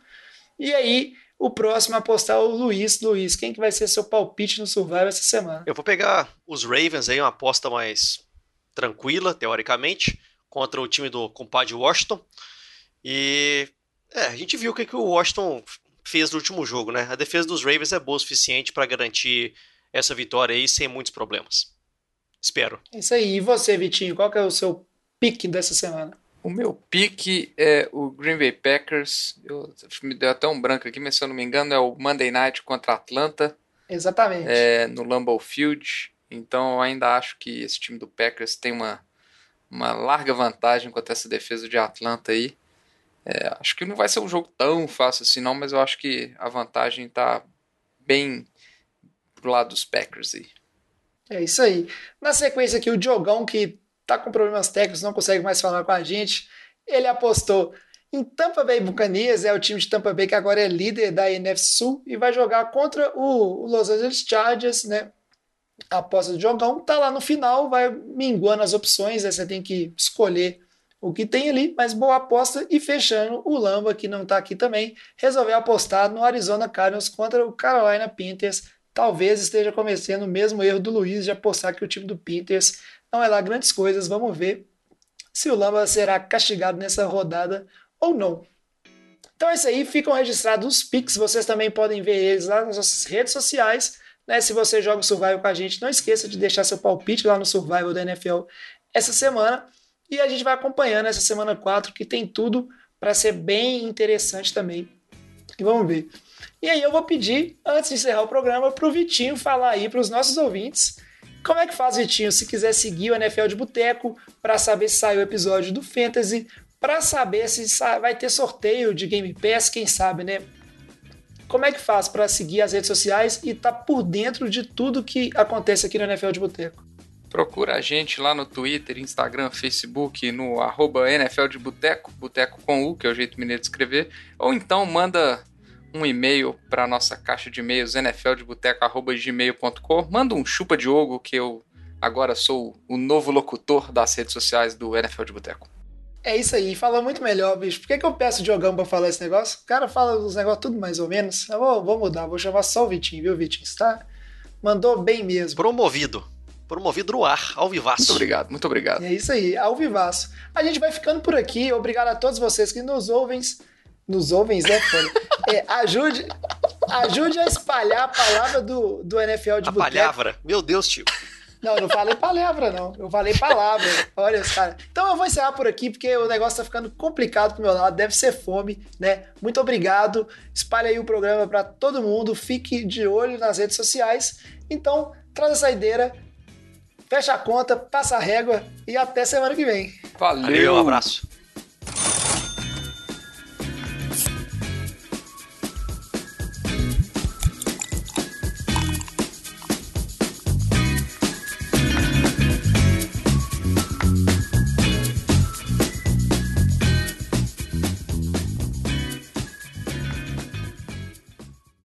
E aí, o próximo a apostar é o Luiz. Luiz, quem que vai ser seu palpite no Survival essa semana? Eu vou pegar os Ravens aí, uma aposta mais tranquila, teoricamente, contra o time do compadre Washington. E é, a gente viu o que, que o Washington fez no último jogo, né? A defesa dos Ravens é boa o suficiente para garantir essa vitória aí sem muitos problemas. Espero. É isso aí. E você, Vitinho, qual que é o seu pique dessa semana? O meu pique é o Green Bay Packers. Eu, me deu até um branco aqui, mas se eu não me engano é o Monday Night contra Atlanta. Exatamente. É, no Lambeau Field. Então eu ainda acho que esse time do Packers tem uma, uma larga vantagem contra essa defesa de Atlanta aí. É, acho que não vai ser um jogo tão fácil assim não, mas eu acho que a vantagem está bem pro lado dos Packers aí. É isso aí. Na sequência aqui, o Diogão, que tá com problemas técnicos, não consegue mais falar com a gente. Ele apostou em Tampa Bay Buccaneers, é o time de Tampa Bay que agora é líder da NFC Sul e vai jogar contra o, Los Angeles Chargers, né? A aposta do jogão tá lá no final, vai minguando as opções, né? você tem que escolher o que tem ali, mas boa aposta e fechando o Lamba que não tá aqui também, resolveu apostar no Arizona Cardinals contra o Carolina Panthers. Talvez esteja cometendo o mesmo erro do Luiz de apostar que o time do Panthers não é lá grandes coisas. Vamos ver se o Lamba será castigado nessa rodada ou não. Então é isso aí, ficam registrados os pics, vocês também podem ver eles lá nas nossas redes sociais. Né? Se você joga o Survival com a gente, não esqueça de deixar seu palpite lá no Survival da NFL essa semana. E a gente vai acompanhando essa semana 4, que tem tudo para ser bem interessante também. E vamos ver. E aí eu vou pedir, antes de encerrar o programa, para o Vitinho falar aí para os nossos ouvintes como é que faz, Vitinho, se quiser seguir o NFL de Boteco para saber se saiu o episódio do Fantasy, para saber se vai ter sorteio de Game Pass, quem sabe, né? Como é que faz para seguir as redes sociais e estar tá por dentro de tudo que acontece aqui no NFL de Boteco? Procura a gente lá no Twitter, Instagram, Facebook, no arroba NFL de Boteco, Boteco com U, que é o jeito mineiro de escrever, ou então manda um e-mail para nossa caixa de e-mails nfldeboteco.gmail.com. Manda um chupa Diogo, que eu agora sou o novo locutor das redes sociais do NFL de Boteco. É isso aí, fala muito melhor, bicho. Por que, que eu peço o Diogão pra falar esse negócio? O cara fala os negócios tudo mais ou menos. Eu vou, vou mudar, vou chamar só o Vitinho, viu, Vitinho? Tá? Mandou bem mesmo. Promovido. Promovido no ar, ao vivaço. Muito obrigado, muito obrigado. É isso aí, ao vivaço. A gente vai ficando por aqui. Obrigado a todos vocês que nos ouvem nos ouvem, né, é, ajude, ajude a espalhar a palavra do, do NFL de A palavra? Meu Deus, tio. Não, eu não falei palavra, não. Eu falei palavra. Olha, cara. Então eu vou encerrar por aqui, porque o negócio tá ficando complicado pro meu lado. Deve ser fome, né? Muito obrigado. Espalhe aí o programa para todo mundo. Fique de olho nas redes sociais. Então, traz a saideira, fecha a conta, passa a régua e até semana que vem. Valeu, Valeu um abraço.